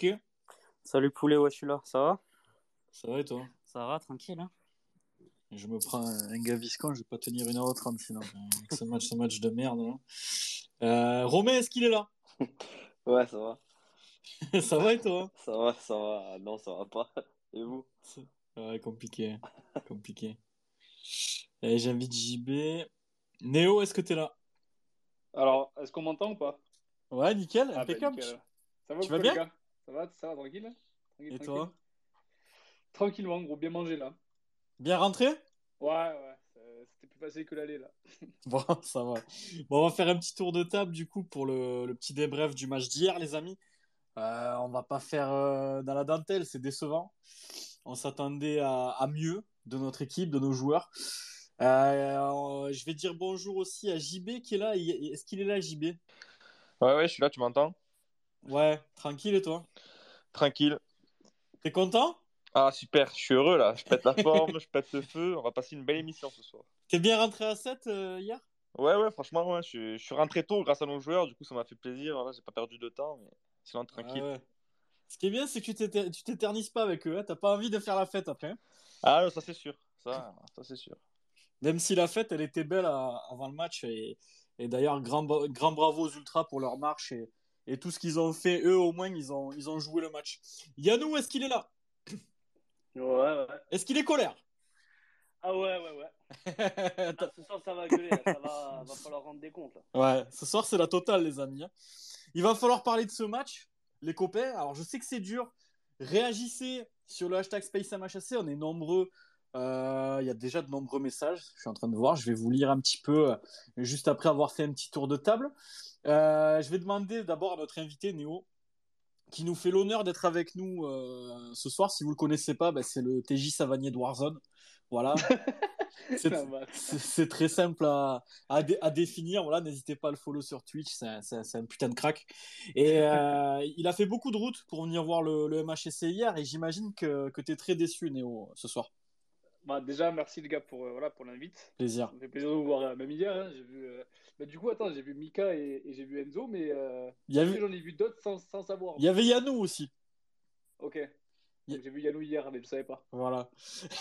Ok, Salut poulet, ouais, je suis là. Ça va? Ça va et toi? Ça va, tranquille. Hein Je me prends un Gaviscon, je vais pas tenir 1h30 sinon. Avec ce match, ce match de merde. Là. Euh, Romain, est-ce qu'il est là? Ouais, ça va. Ça va et toi? Ça va, ça va. Non, ça va pas. Et vous? Ouais, compliqué. compliqué. Et J'invite JB. Néo, est-ce que t'es là? Alors, est-ce qu'on m'entend ou pas? Ouais, nickel, Ah, bah, nickel. Ça va Tu vas bien? les gars? Ça va, ça va, tranquille Tranquille, Et tranquille. toi? Tranquillement, gros, bien mangé là. Bien rentré? Ouais, ouais, c'était plus facile que l'aller là. Bon, ça va. Bon, on va faire un petit tour de table du coup pour le, le petit débrief du match d'hier, les amis. Euh, on va pas faire euh, dans la dentelle, c'est décevant. On s'attendait à, à mieux de notre équipe, de nos joueurs. Euh, je vais dire bonjour aussi à JB qui est là. Est-ce qu'il est là, JB Ouais, ouais, je suis là, tu m'entends? Ouais, tranquille et toi? Tranquille. T'es content? Ah, super, je suis heureux là. Je pète la forme, je pète le feu. On va passer une belle émission ce soir. T'es bien rentré à 7 euh, hier? Ouais, ouais, franchement, ouais, je, suis- je suis rentré tôt grâce à nos joueurs. Du coup, ça m'a fait plaisir. Voilà, j'ai pas perdu de temps, mais sinon, tranquille. Ah ouais. Ce qui est bien, c'est que tu t'éter- tu t'éternises pas avec eux. hein. T'as pas envie de faire la fête après. hein. Ah, non, ça c'est sûr. Ça, ça c'est sûr. Même si la fête, elle était belle à- avant le match. Et, et d'ailleurs, grand, grand bravo aux Ultras pour leur marche et, et tout ce qu'ils ont fait. Eux, au moins, ils ont, ils ont joué le match. Yannou, est-ce qu'il est là? Ouais, ouais. Est-ce qu'il est colère? Ah ouais, ouais, ouais. Ah, ce soir, ça va gueuler, là. ça va, va falloir rendre des comptes. Là. Ouais, ce soir, c'est la totale, les amis. hein. Il va falloir parler de ce match, les copains. Alors, je sais que c'est dur. Réagissez sur le hashtag SpaceMHC. On est nombreux. Euh, Il y a déjà de nombreux messages. Je suis en train de voir. Je vais vous lire un petit peu euh, juste après avoir fait un petit tour de table. Euh, je vais demander d'abord à notre invité, Néo, qui nous fait l'honneur d'être avec nous ce soir. Si vous le connaissez pas, bah, c'est le TJ Savanier de Warzone. Voilà. C'est- très simple à, à, dé- à définir. Voilà, n'hésitez pas à le follow sur Twitch, c'est un, putain de crack. Et euh, il a fait beaucoup de routes pour venir voir le, le MHSC hier, et j'imagine que, que tu es très déçu, Néo, ce soir. Bah, déjà, merci les gars pour, euh, voilà, pour l'invite. Plaisir. Ça me fait plaisir de vous voir, euh, même hier. hein, j'ai vu, euh, bah, du coup, attends, j'ai vu Mika et, et j'ai vu Enzo, mais euh, j'en ai vu d'autres sans, sans savoir. il y avait Yannou aussi. Ok. J'ai vu Yannou hier, mais je savais pas. Voilà.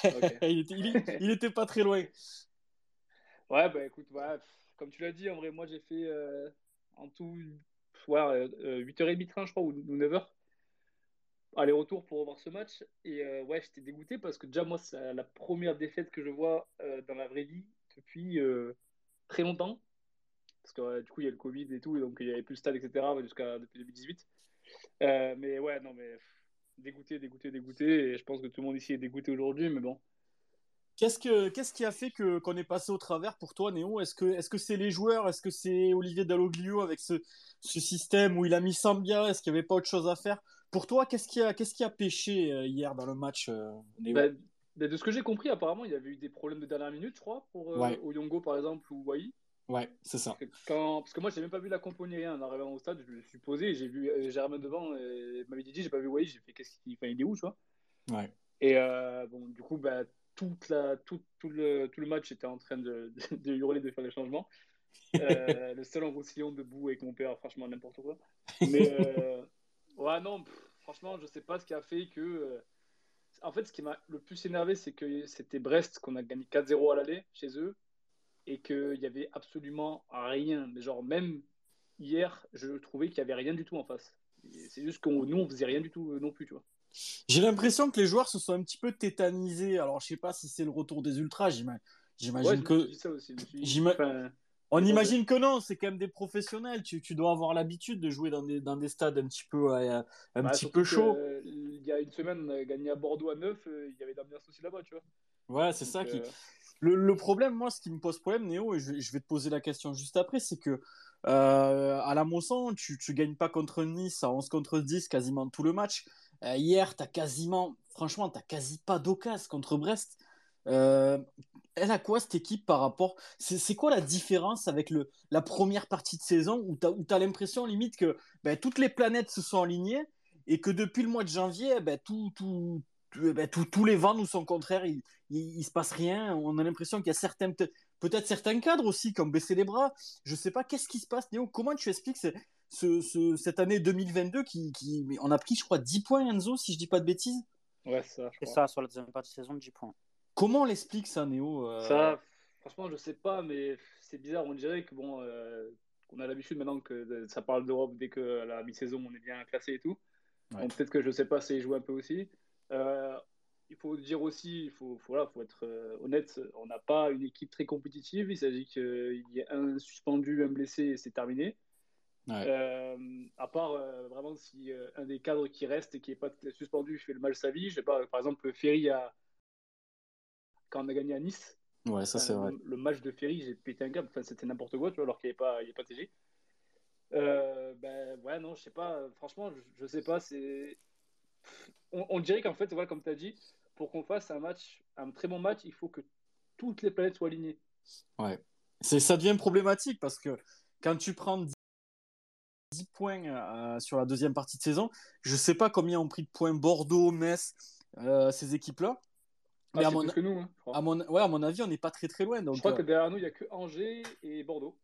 Il, était, il, il était pas très loin. Ouais, bah écoute, pff, comme tu l'as dit, en vrai, moi j'ai fait en tout pff, ouais, euh, 8h30 train, je crois, ou 9h. Aller-retour pour revoir ce match. Et euh, ouais, j'étais dégoûté parce que déjà, moi, c'est la, première défaite que je vois euh, dans la vraie vie depuis euh, très longtemps. Parce que du coup, il y a le Covid et tout, et donc il n'y avait plus le stade, etc. jusqu'à depuis 2018. Euh, mais ouais, non, mais dégoûté, dégoûté, dégoûté. Et je pense que tout le monde ici est dégoûté aujourd'hui, mais bon. Qu'est-ce, que, qu'est-ce qui a fait que, qu'on est passé au travers pour toi, Néo? Est-ce que, est-ce que c'est les joueurs? Est-ce que c'est Olivier Dalloglio avec ce, ce système où il a mis Sambia? Est-ce qu'il n'y avait pas autre chose à faire? Pour toi, qu'est-ce qui a, qu'est-ce qui a pêché euh, hier dans le match, euh, Bah, bah, de ce que j'ai compris, apparemment, il y avait eu des problèmes de dernière minute, je crois, pour euh, Ouais. Oyongo par exemple ou Wai. Ouais, c'est ça. Quand... Parce que moi, j'ai même pas vu la compo ni rien. En arrivant au stade, je me suis posé, j'ai vu Germain devant, et m'avait dit, j'ai pas vu Wai, j'ai fait, qu'est-ce qu'il enfin, il est où, tu vois? Ouais. Et euh, bon, du coup, bah, toute la, tout, tout, le, tout le match était en train de, de, de hurler, de faire les changements. Euh, le seul en roussillon debout avec mon père, franchement, n'importe quoi. Mais euh, ouais, non, pff, franchement, je sais pas ce qui a fait que. euh, En fait, ce qui m'a le plus énervé, c'est que c'était Brest qu'on a gagné 4-0 à l'aller chez eux et qu'il y avait absolument rien. Mais genre, même hier, je trouvais qu'il y avait rien du tout en face. Et C'est juste que nous, on faisait rien du tout euh, non plus, tu vois. J'ai l'impression que les joueurs se sont un petit peu tétanisés. Alors, je sais pas si c'est le retour des ultras. j'ima- J'imagine Ouais, je me que. suis dit ça aussi. je me suis dit, j'ima- enfin, On imagine que non, c'est quand même des professionnels. Tu, tu dois avoir l'habitude de jouer dans des, dans des stades un petit peu, euh, un bah, petit peu chaud. euh, il y a une semaine, on a gagné à Bordeaux à 9, euh, il y avait l'ambiance aussi là-bas, tu vois. Ouais, c'est ça qui. euh, Le, le problème, moi, ce qui me pose problème, Néo, et je, vais- je vais te poser la question juste après, c'est que euh, à la Mosson, tu, tu gagnes pas contre Nice à 11 contre 10 quasiment tout le match. Euh, hier, t'as quasiment, franchement, t'as quasi pas d'occasion contre Brest. Euh, elle a quoi cette équipe par rapport C'est quoi la différence avec le, la première partie de saison où tu as, l'impression limite que ben, toutes les planètes se sont alignées et que depuis le mois de janvier, ben, tout, tout, tout- ben, tout- tous les vents nous sont contraires, il, il, il se passe rien. On a l'impression qu'il y a certains, peut- peut-être certains cadres aussi qui ont baissé les bras. Je sais pas qu'est-ce qui se passe, Néo. Comment tu expliques ce- ce, cette année 2022 qui, qui, on a pris, je crois, 10 points, Enzo, si je dis pas de bêtises? Ouais, ça. C'est ça, sur la deuxième partie de saison, 10 points. Comment on l'explique ça, Néo euh Ça, franchement, je sais pas, mais c'est bizarre. On dirait que bon, euh, on a l'habitude maintenant que ça parle d'Europe dès que la mi-saison on est bien classé et tout. Ouais. Peut-être que je sais pas, c'est jouer un peu aussi. Euh, il faut dire aussi, il faut, faut, voilà, faut être euh, honnête, on n'a pas une équipe très compétitive. Il s'agit qu'il y ait un suspendu, un blessé et c'est terminé. Ouais. Euh, à part euh, vraiment si euh, un des cadres qui reste et qui n'est pas suspendu fait le mal sa vie. Je sais pas, par exemple, Ferry a... quand on a gagné à Nice, Ouais, ça c'est vrai. le, match de Ferry, j'ai pété un câble. Enfin, c'était n'importe quoi, tu vois, alors qu'il n'y avait pas, il y avait pas TG. Euh, ben ouais, non, je sais pas. Franchement, je, je sais pas. C'est, on, on dirait qu'en fait, voilà, comme tu as dit, pour qu'on fasse un match, un très bon match, il faut que toutes les planètes soient alignées. Ouais. C'est, ça devient problématique parce que quand tu prends 10 points euh, sur la deuxième partie de saison, je sais pas combien ont pris de points Bordeaux, Metz, euh, ces équipes-là. Ah, Mais à c'est mon, plus que nous, hein, je crois. à, mon, ouais, à mon avis, on n'est pas très très loin. Donc, je crois euh, que derrière nous, il n'y a que Angers et Bordeaux.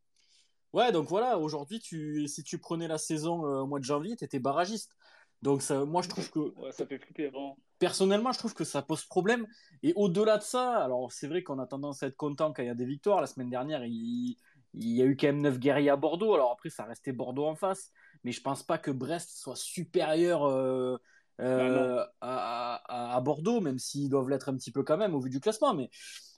Ouais, donc voilà, aujourd'hui, tu, si tu prenais la saison euh, au mois de janvier, tu étais barragiste. Donc ça, moi, je trouve que, Ouais, ça fait flipper, vraiment. personnellement, je trouve que ça pose problème. Et au-delà de ça, alors c'est vrai qu'on a tendance à être content quand il y a des victoires. La semaine dernière, il, il y a eu quand même 9 guerriers à Bordeaux. Alors après, ça restait Bordeaux en face. Mais je pense pas que Brest soit supérieur euh, euh, à, Bordeaux, même s'ils doivent l'être un petit peu quand même au vu du classement. Mais,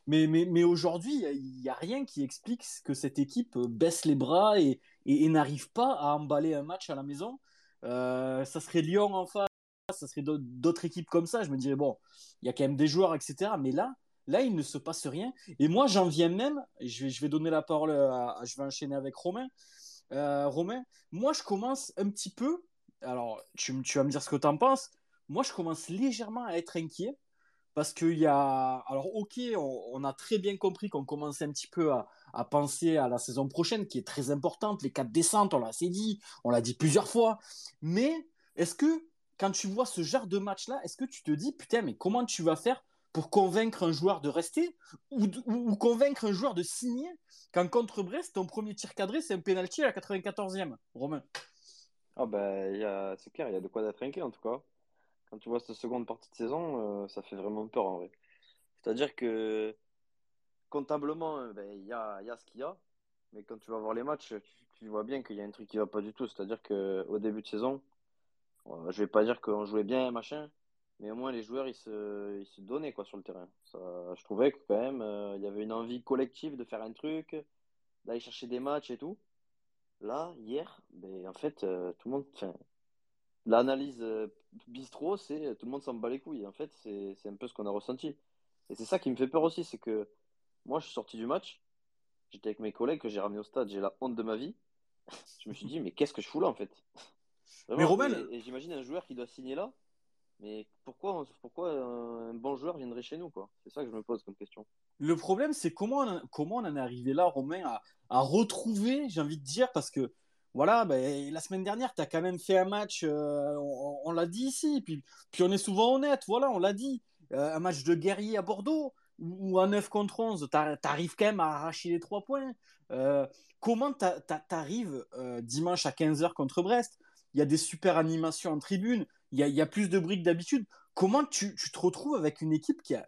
mais, mais, mais aujourd'hui, il n'y a rien qui explique que cette équipe baisse les bras et, n'arrive pas à emballer un match à la maison. Euh, ça serait Lyon en face, ça serait d'autres- équipes comme ça. Je me dirais, bon, il y a quand même des joueurs, etc. Mais là, là, il ne se passe rien. Et moi, j'en viens même, je vais, donner la parole je vais enchaîner avec Romain. Euh, Romain, moi, je commence un petit peu, alors tu, vas me dire ce que tu en penses, moi, je commence légèrement à être inquiet. Parce qu'il y a. Alors, ok, on, a très bien compris qu'on commençait un petit peu à, penser à la saison prochaine, qui est très importante, les quatre descentes, on l'a dit, on l'a dit plusieurs fois. Mais est-ce que, quand tu vois ce genre de match-là, est-ce que tu te dis, putain, mais comment tu vas faire pour convaincre un joueur de rester ou, convaincre un joueur de signer quand contre Brest, ton premier tir cadré, c'est un penalty à la 94e, Romain? Ah bah, c'est clair, il y a de quoi d'être en tout cas. Quand tu vois cette seconde partie de saison, euh, ça fait vraiment peur en vrai. C'est-à-dire que comptablement, euh, ben, il y a, y a ce qu'il y a, mais quand tu vas voir les matchs, tu, tu vois bien qu'il y a un truc qui va pas du tout. C'est-à-dire qu'au début de saison, euh, je vais pas dire qu'on jouait bien, machin, mais au moins les joueurs ils se, ils se donnaient quoi sur le terrain. Ça, je trouvais que quand même euh, il y avait une envie collective de faire un truc, d'aller chercher des matchs et tout. Là, hier, ben, en fait, euh, tout le monde. L'analyse euh, bistrot, c'est tout le monde s'en bat les couilles. En fait, c'est c'est un peu ce qu'on a ressenti. Et c'est ça qui me fait peur aussi, c'est que moi, je suis sorti du match, j'étais avec mes collègues que j'ai ramenés au stade, j'ai la honte de ma vie. Je me suis dit, mais qu'est-ce que je fous là en fait? Vraiment, Mais Romain, et, et j'imagine un joueur qui doit signer là, mais pourquoi, pourquoi un bon joueur viendrait chez nous? C'est ça que je me pose comme question. Le problème, c'est comment, on en- comment on en est arrivé là, Romain, à, retrouver, j'ai envie de dire, parce que voilà, ben, la semaine dernière, tu as quand même fait un match, euh, on, l'a dit ici, puis, puis on est souvent honnête, voilà, on l'a dit, euh, un match de guerrier à Bordeaux, où à 9 contre 11, tu arrives quand même à arracher les 3 points. Euh, comment tu arrives dimanche à 15h contre Brest? Il y a des super animations en tribune, il y a, plus de bruit que d'habitude. Comment tu, te retrouves avec une équipe qui a,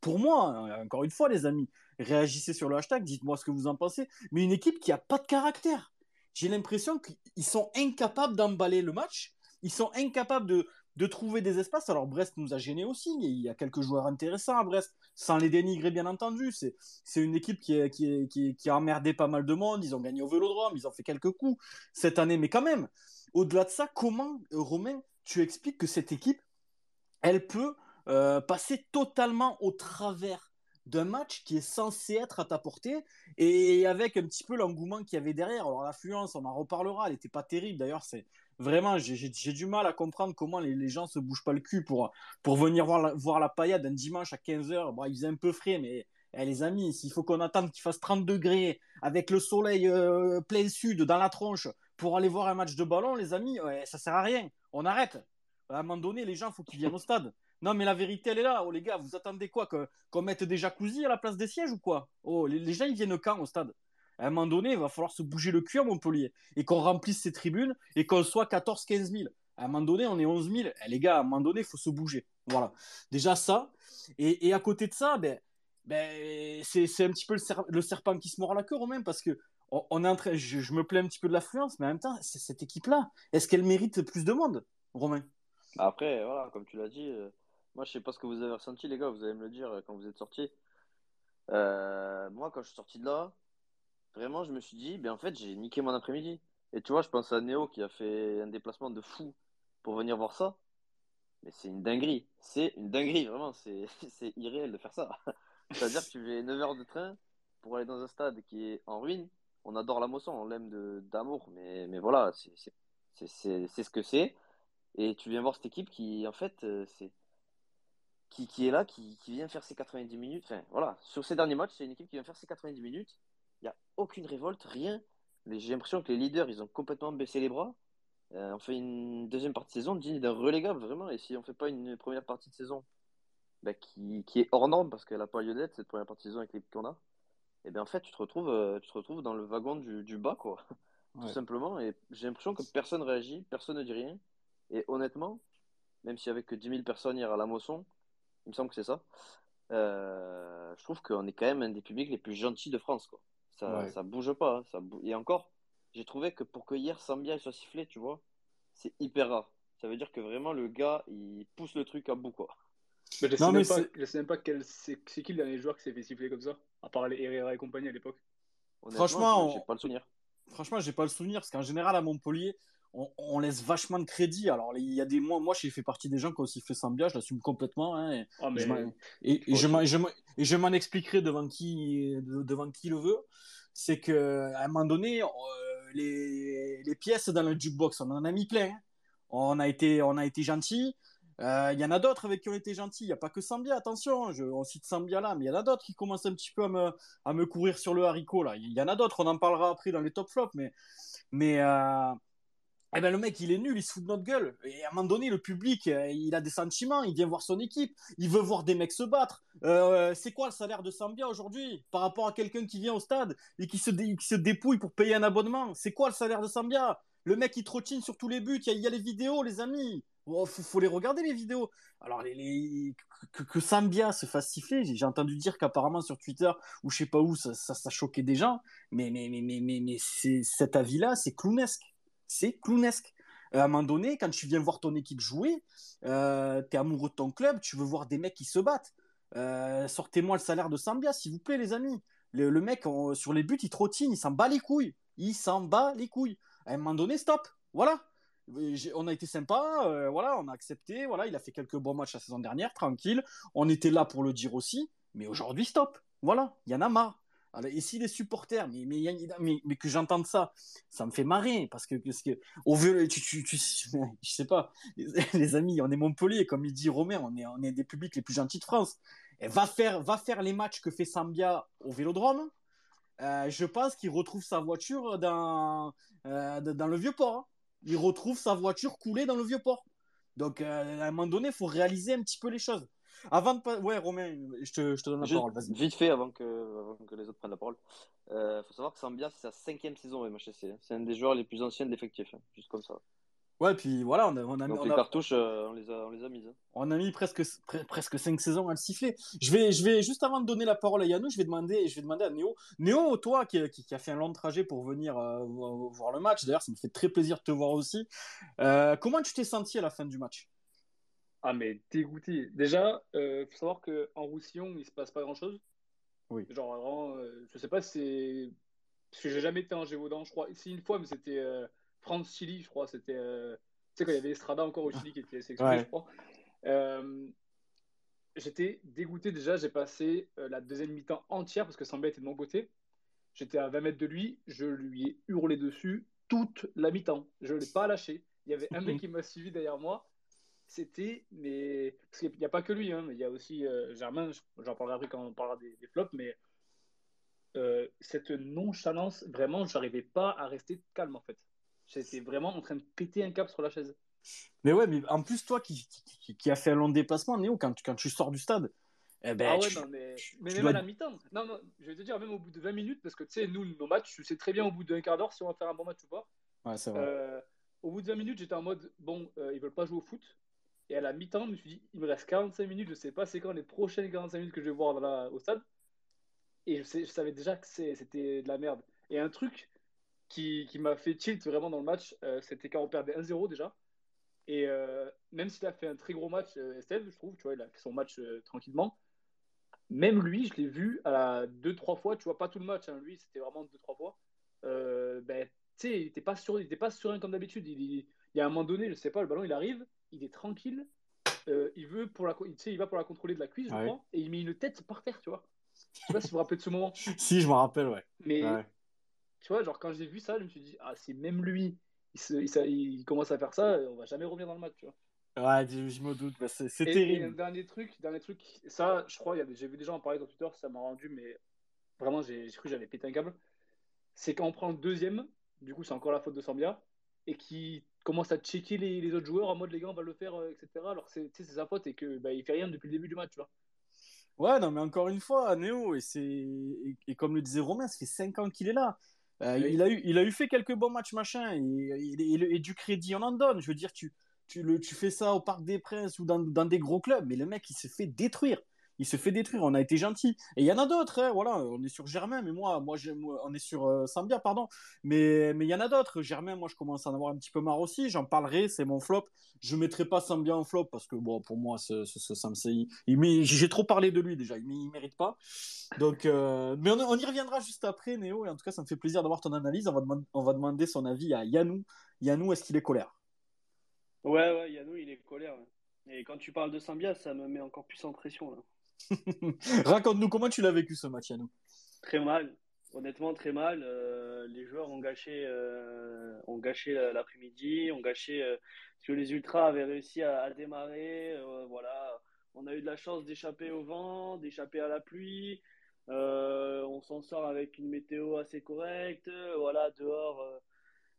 pour moi, hein, encore une fois, les amis, réagissez sur le hashtag, dites-moi ce que vous en pensez, mais une équipe qui a pas de caractère. J'ai l'impression qu'ils sont incapables d'emballer le match, ils sont incapables de, trouver des espaces. Alors Brest nous a gênés aussi, il y a quelques joueurs intéressants à Brest, sans les dénigrer bien entendu. C'est, une équipe qui, qui a emmerdé pas mal de monde, ils ont gagné au Vélodrome, ils ont fait quelques coups cette année, mais quand même, au-delà de ça, comment, euh, Romain, tu expliques que cette équipe, elle peut euh, passer totalement au travers d'un match qui est censé être à ta portée et avec un petit peu l'engouement qu'il y avait derrière. Alors l'affluence, on en reparlera, elle n'était pas terrible. D'ailleurs, c'est vraiment, j'ai- du mal à comprendre comment les, les gens se bougent pas le cul pour, pour venir voir la, voir la paillade un dimanche à 15h. Bon, il faisait un peu frais, mais eh, les amis, s'il faut qu'on attende qu'il fasse 30 degrés avec le soleil euh, plein sud dans la tronche pour aller voir un match de ballon, les amis, ouais, ça sert à rien. On arrête. À un moment donné, les gens, faut qu'ils viennent au stade. Non, mais la vérité, elle est là. Oh, les gars, vous attendez quoi Qu'on mette des jacuzzi à la place des sièges ou quoi? Oh, les, gens, ils viennent quand au stade? À un moment donné, il va falloir se bouger le cul à Montpellier et qu'on remplisse ces tribunes et qu'on soit 14-15 000. À un moment donné, on est 11 000. Eh, les gars, à un moment donné, il faut se bouger. Voilà. Déjà ça. Et, à côté de ça, ben, ben, c'est un petit peu le, ser- le serpent qui se mord la queue, Romain, parce que on, est je, me plains un petit peu de l'affluence, mais en même temps, cette équipe-là, est-ce qu'elle mérite plus de monde, Romain? Après, voilà, comme tu l'as dit, euh, moi je sais pas ce que vous avez ressenti, les gars, vous allez me le dire euh, quand vous êtes sortis. Euh, moi, quand je suis sorti de là, vraiment, je me suis dit, ben en fait, j'ai niqué mon après-midi. Et tu vois, je pense à Néo qui a fait un déplacement de fou pour venir voir ça. Mais c'est une dinguerie. C'est une dinguerie, vraiment. C'est c'est irréel de faire ça. C'est-à-dire que tu fais 9 heures de train pour aller dans un stade qui est en ruine. On adore la Mosson, on l'aime d'amour, mais, mais voilà, c'est ce que c'est. Et tu viens voir cette équipe qui, en fait, euh, c'est qui, qui est là, qui, vient faire ses 90 minutes. Enfin, voilà, sur ces derniers matchs, c'est une équipe qui vient faire ses 90 minutes. Il n'y a aucune révolte, rien. J'ai l'impression que les leaders, ils ont complètement baissé les bras. Euh, on fait une deuxième partie de saison digne d'un relégable, vraiment. Et si on fait pas une première partie de saison bah, qui, qui est hors norme, parce qu'elle n'a pas lieu d'être, cette première partie de saison avec l'équipe qu'on a, et bien en fait, tu te retrouves, euh, tu te retrouves dans le wagon du, du bas, quoi. Tout simplement. Et j'ai l'impression que personne réagit, personne ne dit rien. Et honnêtement, même si avec que 10 000 personnes hier à la Mosson, il me semble que c'est ça, euh, je trouve qu'on est quand même un des publics les plus gentils de France, quoi. Ça, Ouais. ça bouge pas. hein, ça Et encore, j'ai trouvé que pour que hier Sambia soit sifflé, tu vois, c'est hyper rare. Ça veut dire que vraiment le gars, il pousse le truc à bout, quoi. Mais je sais Non, mais même pas, c'est- je sais même pas quel, c'est c'est qui le dernier joueur qui s'est fait siffler comme ça, à part les Herrera et compagnie à l'époque. Franchement, j'ai- j'ai on- pas le souvenir. Franchement, j'ai pas le souvenir parce qu'en général à Montpellier, on, on laisse vachement de crédit. Alors il y a des mois, moi j'ai fait partie des gens qui ont sifflé Sambia, je l'assume complètement. hein, et, mais je m'en- et- et je m'en- et je m'en- et je m'en expliquerai devant qui, de- devant qui le veut. C'est que à un moment donné, euh, les, les pièces dans le jukebox, on en a mis plein. On a été, on a été gentil. Euh, Il y en a d'autres avec qui on était gentils. Il n'y a pas que Sambia, attention. Je, on cite Sambia là, mais il y en a d'autres qui commencent un petit peu à me, courir sur le haricot là. Il y en a d'autres, on en parlera après dans les top flops, mais, euh, eh ben, le mec il est nul, il se fout de notre gueule. Et à un moment donné, le public, euh, il a des sentiments, il vient voir son équipe, il veut voir des mecs se battre. Euh, c'est quoi le salaire de Sambia aujourd'hui par rapport à quelqu'un qui vient au stade et qui se dépouille pour payer un abonnement? C'est quoi le salaire de Sambia? Le mec il trottine sur tous les buts, il y y a les vidéos, les amis. Oh, faut, faut les regarder les vidéos. Alors les, que, Sambia se fasse siffler, j'ai entendu dire qu'apparemment sur Twitter ou je sais pas où ça, ça, choquait des gens, mais mais mais mais mais, cet avis-là, c'est clownesque, c'est clownesque. Euh, à un moment donné, quand tu viens voir ton équipe jouer, euh, t'es amoureux de ton club, tu veux voir des mecs qui se battent. Euh, Sortez-moi le salaire de Sambia, s'il vous plaît, les amis. Le, mec sur les buts, il trottine, il s'en bat les couilles, il s'en bat les couilles. À un moment donné, stop, voilà. J'ai- On a été sympa, euh, voilà, on a accepté, voilà, il a fait quelques bons matchs la saison dernière, tranquille. On était là pour le dire aussi, mais aujourd'hui, stop. Voilà, il y en a marre. Alors, et si les supporters, mais, mais, mais, que j'entende ça, ça me fait marrer parce que, parce que au vu, tu, tu, je sais pas, les, amis, on est Montpellier, comme il dit Romain, on est, on des publics les plus gentils de France. Va faire, va faire les matchs que fait Sambia au Vélodrome. Euh, je pense qu'il retrouve sa voiture dans, euh, dans le vieux port. hein. Il retrouve sa voiture coulée dans le vieux port. Donc, euh, à un moment donné, il faut réaliser un petit peu les choses. Avant de. Ouais, Romain, je te, je te donne la parole, vite fait avant que, avant que les autres prennent la parole. Il faut savoir que Sambia, c'est sa cinquième saison au MHSC. hein. C'est un des joueurs les plus anciens de l'effectif, hein, juste comme ça. Ouais, puis voilà, on a, on a, Donc on les a- cartouches, euh, on, les a, on les a mises. hein. on a mis presque, pre- presque 5 saisons à le siffler. Je vais, je vais, juste avant de donner la parole à Yannou, je vais demander, je vais demander à Néo. Néo, toi qui, qui, qui a fait un long trajet pour venir euh, vo- voir le match, d'ailleurs, ça me fait très plaisir de te voir aussi. Euh, comment tu t'es senti à la fin du match? Ah, mais dégoûté. Déjà, euh, faut savoir qu'en Roussillon, il se passe pas grand-chose. Oui. Genre, vraiment, euh, je sais pas si c'est. Parce que j'ai jamais été en Gévaudan, je crois. Si, une fois, mais c'était euh, France Chili, je crois. C'était. euh, Tu sais, quand il y avait Estrada encore au Chili qui était sélectionné, Ouais. je crois. Euh, J'étais dégoûté déjà. J'ai passé euh, la deuxième mi-temps entière parce que Samba était de mon côté. J'étais à 20 mètres de lui. Je lui ai hurlé dessus toute la mi-temps. Je ne l'ai pas lâché. Il y avait un mec qui m'a suivi derrière moi c'était mais parce qu'il n'y a pas que lui hein, mais il y a aussi euh, Germain j'en parlerai après quand on parlera des, des flops mais euh, cette nonchalance vraiment j'arrivais pas à rester calme en fait j'étais vraiment en train de péter un cap sur la chaise Mais ouais, mais en plus, toi qui, qui, qui a fait un long déplacement, Néo, quand, tu- quand tu sors du stade, Eh ben, ah ouais, tu- non, mais, mais tu même dois- à la mi-temps. Non, non, je vais te dire, même au bout de 20 minutes, parce que tu sais, nous, nos matchs, tu sais très bien au bout d'un quart d'heure si on va faire un bon match ou pas. Ouais, c'est vrai. Euh, au bout de 20 minutes, j'étais en mode, bon, euh, ils veulent pas jouer au foot. Et à la mi-temps, je me suis dit, il me reste 45 minutes, je sais pas c'est quand les prochaines 45 minutes que je vais voir dans la- au stade. Et je, sais- je savais déjà que c'était de la merde. Et un truc qui, qui m'a fait tilt vraiment dans le match, euh, c'était quand on perdait 1-0 déjà. Et euh, même s'il a fait un très gros match, euh, Esteve, je trouve, tu vois, il a fait son match tranquillement. Même lui, je l'ai vu à la 2-3 fois, tu vois, pas tout le match, hein, lui, c'était vraiment 2-3 fois. Ben, tu sais, il était pas sur, il était pas serein comme d'habitude. Il, il- il y a un moment donné, je sais pas, le ballon il arrive, il est tranquille, euh, il veut pour la, sais, il va pour la contrôler de la cuisse, je ouais. crois, et il met une tête par terre, tu vois. Je sais pas si vous vous rappelez de ce moment, Si, je me rappelle, ouais. mais Ouais. Tu vois, genre quand j'ai vu ça, je me suis dit, ah, si même lui, il, se- il, sa- il commence à faire ça, on va jamais revenir dans le match, tu vois. Ouais, je, me doute. bah, c'est c'est Et, terrible. dernier truc, dernier truc, ça, je crois, j'ai vu des gens en parler sur Twitter, ça m'a rendu, mais vraiment, j'ai cru que j'allais péter un câble. C'est quand on prend le deuxième, du coup, c'est encore la faute de Sambia, et qui commence à checker les, les autres joueurs en mode les gars, on va le faire, euh, etc. Alors que c'est c'est sa faute et que bah, il fait rien depuis le début du match, tu vois. Ouais, non, mais encore une fois, Néo, et, c'est... et, et comme le disait Romain, ça fait 5 ans qu'il est là. Euh, Oui. il, a eu, il a eu fait quelques bons matchs, machin, et, et- et- et du crédit, on en donne. Je veux dire, tu, tu, le, tu fais ça au Parc des Princes ou dans, dans des gros clubs, mais le mec, il se fait détruire. Il se fait détruire, on a été gentil. Et il y en a d'autres, hein, voilà, on est sur Germain, mais moi, moi, on est sur euh, Sambia, pardon. Mais il y en a d'autres. Germain, moi, je commence à en avoir un petit peu marre aussi. J'en parlerai, c'est mon flop. Je mettrai pas Sambia en flop parce que, pour moi, ce, j'ai trop parlé de lui déjà, il, il mérite pas. Donc, euh, mais on, y reviendra juste après, Néo. Et en tout cas, ça me fait plaisir d'avoir ton analyse. On va, demander son avis à Yanou. Yanou, est-ce qu'il est colère? Ouais, ouais, Yannou, il est colère. Et quand tu parles de Sambia, ça me met encore plus en pression. Là. Raconte-nous comment tu l'as vécu ce match, Yanou. Très mal. Honnêtement, très mal. Euh, les joueurs ont gâché, euh, ont gâché la- l'après-midi, ont gâché euh, que les Ultras avaient réussi à, démarrer. euh, voilà, on a eu de la chance d'échapper au vent, d'échapper à la pluie. On s'en sort avec une météo assez correcte. Voilà, dehors.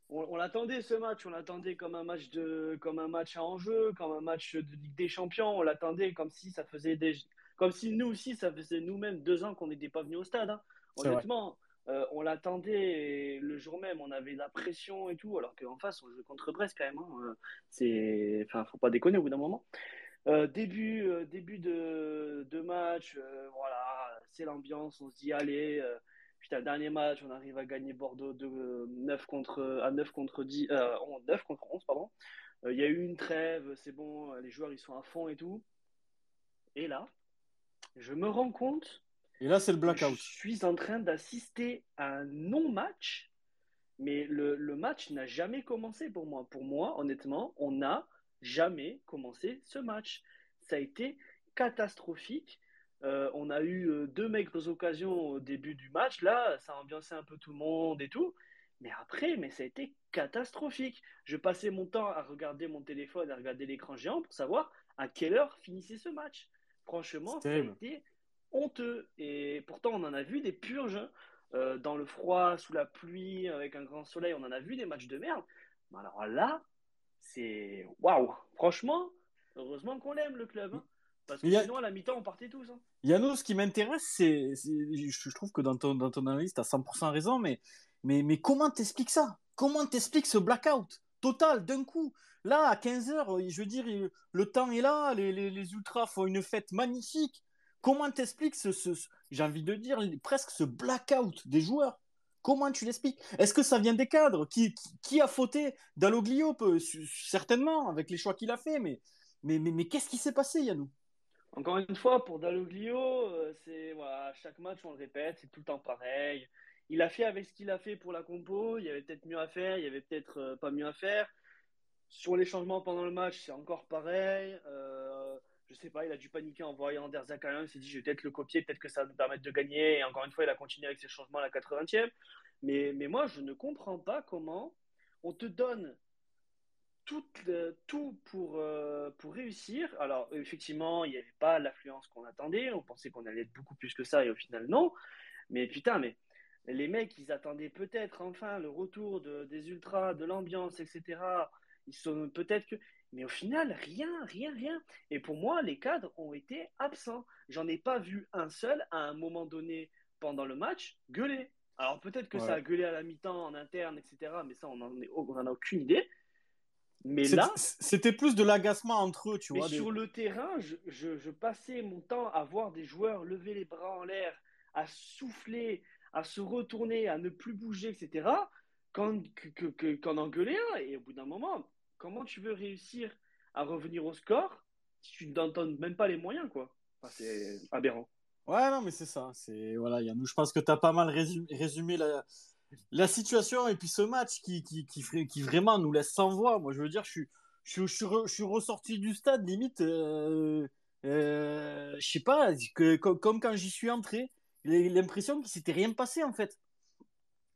on, on l'attendait ce match, on l'attendait comme un match de, comme un match à enjeu, comme un match de Ligue des Champions. On l'attendait comme si ça faisait des, comme si nous aussi ça faisait nous-mêmes deux ans qu'on n'était pas venus au stade. hein. Honnêtement, euh, on l'attendait le jour même, on avait la pression et tout, alors qu'en face, on jouait contre Brest quand même. hein. Euh, C'est, enfin, faut pas déconner au bout d'un moment. Euh, début, euh, début de, de match, voilà, c'est l'ambiance. On se dit, allez, putain, dernier match, on arrive à gagner Bordeaux de, 9 contre, à 9 contre 10, euh, 9 contre 11, pardon. Il y a eu une trêve, c'est bon, les joueurs ils sont à fond et tout. Et là, je me rends compte Et là, c'est le je blackout. suis en train d'assister à un non-match, mais le, le match n'a jamais commencé pour moi. Pour moi, honnêtement, on n'a jamais commencé ce match. Ça a été catastrophique. Euh, on a eu euh, deux maigres occasions au début du match. Là, ça a ambiancé un peu tout le monde et tout. Mais après, mais ça a été catastrophique. Je passais mon temps à regarder mon téléphone, à regarder l'écran géant pour savoir à quelle heure finissait ce match. Franchement, été honteux. Et pourtant, on en a vu des purges. hein. Euh, dans le froid, sous la pluie, avec un grand soleil, on en a vu des matchs de merde. Mais alors là, c'est waouh. Franchement, heureusement qu'on l'aime le club. hein. Parce que a- sinon, à la mi-temps, on partait tous. hein. Yannou, ce qui m'intéresse, c'est, je je trouve que dans ton, dans ton analyse, tu as 100% raison, mais, mais, mais comment t'expliques ça? Comment t'expliques ce blackout? Total d'un coup. Là, à 15h, je veux dire, le temps est là, les, ultras font une fête magnifique. Comment t'expliques ce, ce, j'ai envie de dire, presque ce blackout des joueurs? Comment tu l'expliques? Est-ce que ça vient des cadres? Qui, a fauté Dalloglio Certainement, avec les choix qu'il a fait, mais, mais, mais, qu'est-ce qui s'est passé, Yannou? Encore une fois, pour Dalloglio, euh, c'est chaque match, on le répète, c'est tout le temps pareil. Il a fait avec ce qu'il a fait pour la compo. Il y avait peut-être mieux à faire, il y avait peut-être euh, pas mieux à faire. Sur les changements pendant le match, c'est encore pareil. Euh, je sais pas, il a dû paniquer en voyant Derzakarian. Il s'est dit, je vais peut-être le copier, peut-être que ça va nous permettre de gagner. Et encore une fois, il a continué avec ses changements à la 80e. Mais, mais moi, je ne comprends pas comment on te donne tout, tout pour, euh, pour réussir. Alors, effectivement, il n'y avait pas l'affluence qu'on attendait. On pensait qu'on allait être beaucoup plus que ça, et au final, non. Mais putain, mais les mecs, ils attendaient peut-être enfin le retour de, des ultras, de l'ambiance, etc. Ils sont peut-être que. Mais au final, rien, rien, rien. Et pour moi, les cadres ont été absents. J'en ai pas vu un seul à un moment donné pendant le match gueuler. Alors peut-être que Ouais. ça a gueulé à la mi-temps, en interne, etc. Mais ça, on n'en a aucune idée. Mais là, C'était plus de l'agacement entre eux, tu mais vois. des- sur le terrain, je, je- je passais mon temps à voir des joueurs lever les bras en l'air, à souffler, à se retourner, à ne plus bouger, etc. Quand, que, qu'en engueuler un. Et au bout d'un moment, comment tu veux réussir à revenir au score si tu n'en donnes même pas les moyens, quoi? C'est aberrant. Ouais, non, mais c'est ça. C'est voilà, Yannou, je pense que tu as pas mal résumé, la, situation et puis ce match qui, qui, vraiment nous laisse sans voix. Moi, je veux dire, je suis, je, suis- ressorti du stade limite, euh, euh, je sais pas, comme, comme quand j'y suis entré, l'impression qu'il s'était rien passé en fait.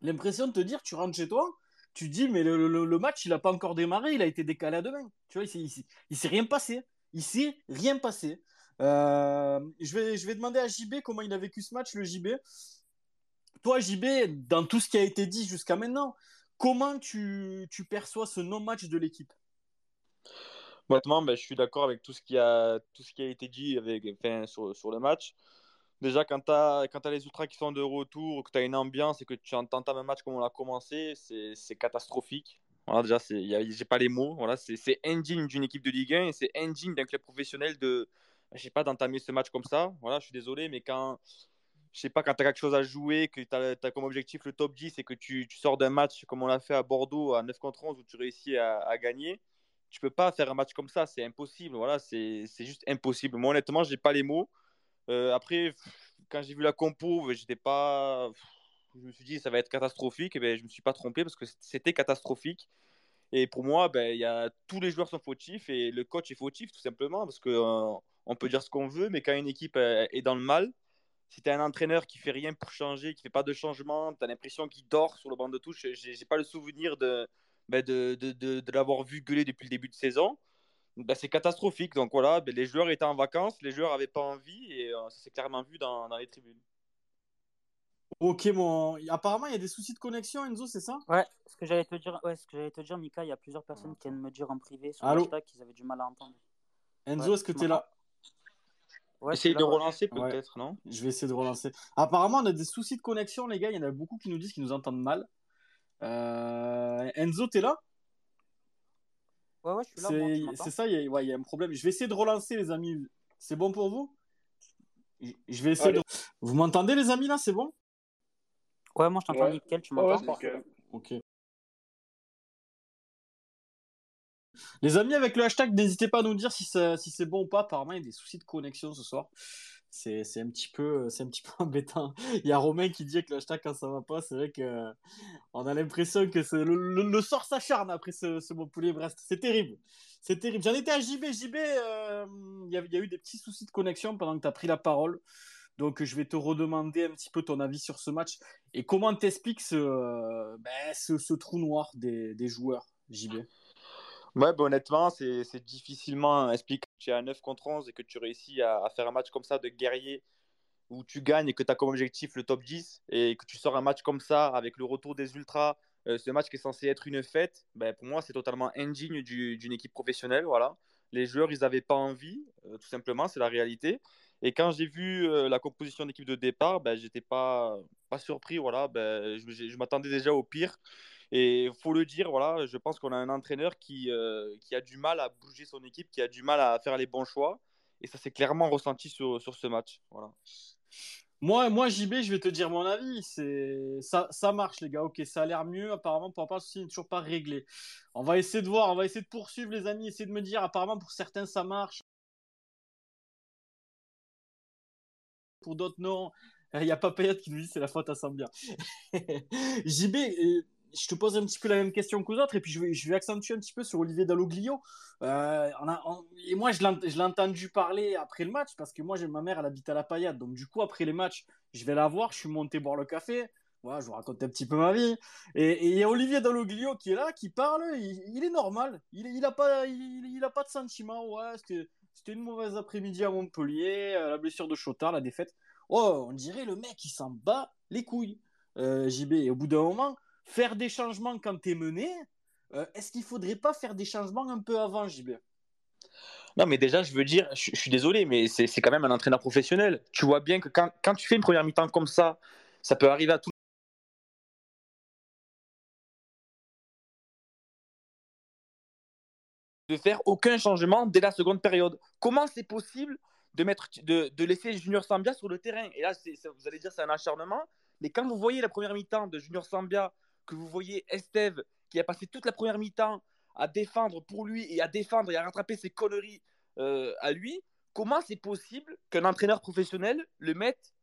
L'impression de te dire, tu rentres chez toi, tu dis, mais le, le- match, il a pas encore démarré, il a été décalé à demain. Tu vois, il il s'est- rien passé. Il s'est rien passé. Euh, je, vais, je vais demander à JB comment il a vécu ce match, le JB. Toi, JB, dans tout ce qui a été dit jusqu'à maintenant, comment tu, tu perçois ce non-match de l'équipe? Honnêtement, ben, je suis d'accord avec tout ce qui a, tout ce qui a été dit avec, sur, sur le match. Déjà, quand tu as, t'as les Ultras qui sont de retour, que tu as une ambiance et que tu entends un match comme on l'a commencé, c'est catastrophique. Voilà, déjà, j'ai pas les mots. Voilà, c'est indigne d'une équipe de Ligue 1 et c'est indigne d'un club professionnel de, je pas, d'entamer ce match comme ça. Voilà, je suis désolé, mais quand, je pas, quand tu as quelque chose à jouer, que tu as, comme objectif le top 10 et que tu, tu sors d'un match comme on l'a fait à Bordeaux à 9 contre 11 où tu réussis à, gagner, tu peux pas faire un match comme ça, c'est impossible. Voilà, c'est juste impossible. Moi, honnêtement, j'ai pas les mots. Euh, après, quand j'ai vu la compo, ben, j'étais pas. Je me suis dit, ça va être catastrophique. Et ben, je me suis pas trompé parce que c'était catastrophique. Et pour moi, ben, y a, tous les joueurs sont fautifs et le coach est fautif, tout simplement. Parce que euh, peut dire ce qu'on veut, mais quand une équipe euh, est dans le mal, si tu as un entraîneur qui fait rien pour changer, qui fait pas de changement, tu as l'impression qu'il dort sur le banc de touche. J'ai pas le souvenir ben, de, de, de, de l'avoir vu gueuler depuis le début de saison. Ben, c'est catastrophique. Donc voilà, ben, les joueurs étaient en vacances, les joueurs n'avaient pas envie et euh, ça s'est clairement vu dans, dans les tribunes. Ok, mon... apparemment, il y a des soucis de connexion, Enzo, c'est ça? Ouais, ce que j'allais te dire, ouais, ce que j'allais te dire, Mika, il y a plusieurs personnes qui viennent me dire en privé sur Allô? hashtag qu'ils avaient du mal à entendre. Enzo, Ouais, est-ce que tu es là? Ouais, Essaye de relancer Ouais. peut-être, non? Je vais essayer de relancer. Apparemment, on a des soucis de connexion, les gars. Il y en a beaucoup qui nous disent qu'ils nous entendent mal. Euh, Enzo, t'es là? Ouais, ouais, je suis là. C'est c'est ça, il y, a, ouais, il y a un problème. Je vais essayer de relancer, les amis. C'est bon pour vous? Je- vais essayer Allez. de. Vous m'entendez, les amis, là? C'est bon? Ouais, moi je t'entends Ouais. nickel, tu m'entends? nickel. Ok. Les amis, avec le hashtag, n'hésitez pas à nous dire si, ça- si c'est bon ou pas. Apparemment, il y a des soucis de connexion ce soir. C'est un petit peu, c'est un petit peu embêtant. Il y a Romain qui dit que le hashtag, quand ça va pas, c'est vrai que on a l'impression que le, sort s'acharne après ce, ce Montpellier-Brest. C'est terrible. C'est terrible. J'en étais à JB. JB, euh, il y a- eu des petits soucis de connexion pendant que tu as pris la parole. Donc, je vais te redemander un petit peu ton avis sur ce match et comment t'expliques ce, euh, ben, trou noir des, des joueurs, JB. Ouais, bah, honnêtement, c'est difficilement explicable. Tu es à 9 contre 11 et que tu réussis à, faire un match comme ça de guerrier où tu gagnes et que tu as comme objectif le top 10 et que tu sors un match comme ça avec le retour des Ultras, euh, ce match qui est censé être une fête, ben, pour moi, c'est totalement indigne du- d'une équipe professionnelle. Voilà. Les joueurs, ils n'avaient pas envie, euh, tout simplement, c'est la réalité. Et quand j'ai vu euh, la composition d'équipe de départ, ben, j'étais pas, pas surpris. Voilà. Ben, je je m'attendais déjà au pire. Et il faut le dire, voilà, je pense qu'on a un entraîneur qui, euh, qui a du mal à bouger son équipe, qui a du mal à faire les bons choix. Et ça s'est clairement ressenti sur, sur ce match. Voilà. Moi, moi, JB, je vais te dire mon avis. C'est ça, marche, les gars. Ok, ça a l'air mieux. Apparemment, pour pas souci n'est toujours pas réglé. On va essayer de voir. On va essayer de poursuivre, les amis. Essayer de me dire. Apparemment, pour certains, ça marche. Pour d'autres, non. Il n'y a pas Payet qui nous dit c'est la faute à Sambia. JB, euh, je te pose un petit peu la même question qu'aux autres et puis je vais, accentuer un petit peu sur Olivier Dalloglio. Euh, et moi, je l'ai entendu parler après le match parce que moi, ma mère, elle habite à la Paillade. Donc, du coup, après les matchs, je vais la voir. Je suis monté boire le café. Voilà, je vous raconte un petit peu ma vie. Et il y a Olivier Dalloglio qui est là, qui parle. Il, est normal. Il, il, a pas, il, pas de sentiment. Ouais, c'était c'était une mauvaise après-midi à Montpellier. euh, La blessure de Chotard, la défaite. Oh, on dirait le mec, il s'en bat les couilles, euh, JB. Et au bout d'un moment, faire des changements quand t'es mené, euh, est-ce qu'il faudrait pas faire des changements un peu avant, JB Non, mais déjà, je veux dire, je, suis désolé, mais c'est quand même un entraîneur professionnel. Tu vois bien que quand, quand tu fais une première mi-temps comme ça, ça peut arriver à tout. de faire aucun changement dès la seconde période. Comment c'est possible de, mettre, de, de laisser Junior Sambia sur le terrain? Et là, vous allez dire c'est un acharnement, mais quand vous voyez la première mi-temps de Junior Sambia, que vous voyez Esteve qui a passé toute la première mi-temps à défendre pour lui et à défendre et à rattraper ses conneries euh, à lui, comment c'est possible qu'un entraîneur professionnel le mette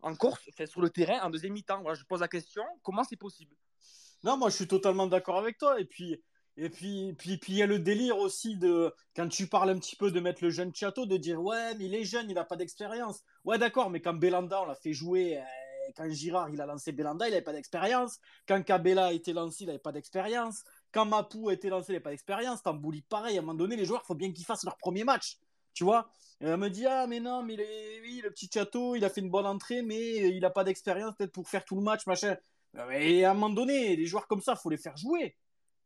en course, sur le terrain en deuxième mi-temps? Voilà, Je pose la question, comment c'est possible? Non, moi je suis totalement d'accord avec toi. Et puis, et puis, puis, puis il y a le délire aussi de quand tu parles un petit peu de mettre le jeune Chateau, de dire ouais, mais il est jeune, il n'a pas d'expérience. Ouais, d'accord, mais quand Belanda on l'a fait jouer, euh, quand Girard il a lancé Belanda, il n'avait pas d'expérience. Quand Cabella a été lancé, il n'avait pas d'expérience. Quand Mapou a été lancé, il n'avait pas d'expérience. Tambouli, pareil. À un moment donné, les joueurs, il faut bien qu'ils fassent leur premier match. Tu vois? Elle me dit ah mais non, mais oui, le petit Chateau, il a fait une bonne entrée, mais il n'a pas d'expérience peut-être pour faire tout le match, machin. Et à un moment donné, les joueurs comme ça, faut les faire jouer.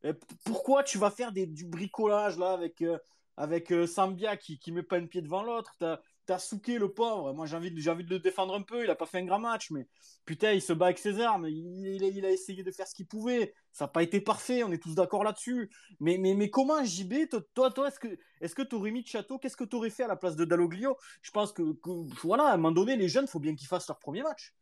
Et pourquoi tu vas faire des, du bricolage là avec, euh, avec euh, Sambia qui, qui met pas un pied devant l'autre? T'as t'as Souquet, le pauvre. Moi, j'ai envie, de- le défendre un peu. Il a pas fait un grand match, mais putain, il se bat avec ses armes. Il, a, essayé de faire ce qu'il pouvait. Ça n'a pas été parfait. On est tous d'accord là-dessus. Mais, comment, JB, toi, toi, est-ce que est-ce t'aurais mis de Château Qu'est-ce que t'aurais fait à la place de Dalloglio? Je pense que, voilà, à un moment donné, les jeunes, faut bien qu'ils fassent leur premier match.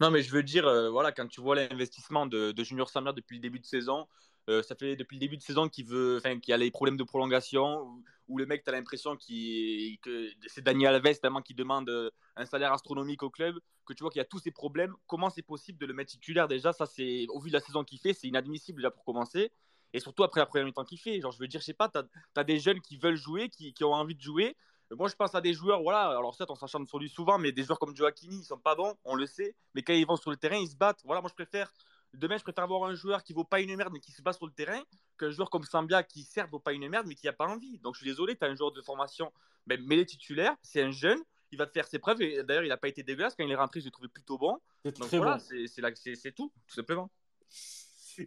Non, mais je veux dire, euh, voilà, quand tu vois l'investissement de, de Junior Samir depuis le début de saison, euh, ça fait depuis le début de saison qu'il veut, qu'il y a les problèmes de prolongation, où, le mec, tu as l'impression que c'est Daniel Alves tellement qu'il demande euh, un salaire astronomique au club, que tu vois qu'il y a tous ces problèmes. Comment c'est possible de le mettre titulaire déjà? Ça, c'est au vu de la saison qu'il fait, c'est inadmissible déjà pour commencer. Et surtout après la première mi-temps qu'il fait. Genre, je veux dire, je sais pas, tu as, des jeunes qui veulent jouer, qui, qui ont envie de jouer. Moi, je pense à des joueurs, voilà, alors certes, on s'acharne sur lui souvent, mais des joueurs comme Joaquini, ils sont pas bons, on le sait, mais quand ils vont sur le terrain, ils se battent. Voilà, moi, je préfère, demain, je préfère avoir un joueur qui vaut pas une merde, mais qui se bat sur le terrain, qu'un joueur comme Sambia qui, certes, vaut pas une merde, mais qui a pas envie. Donc, je suis désolé, tu as un joueur de formation, ben, mais les titulaires, c'est un jeune, il va te faire ses preuves, et d'ailleurs, il a pas été dégueulasse, quand il est rentré, je l'ai trouvé plutôt bon. C'est Donc, voilà, bon. c'est tout, tout simplement.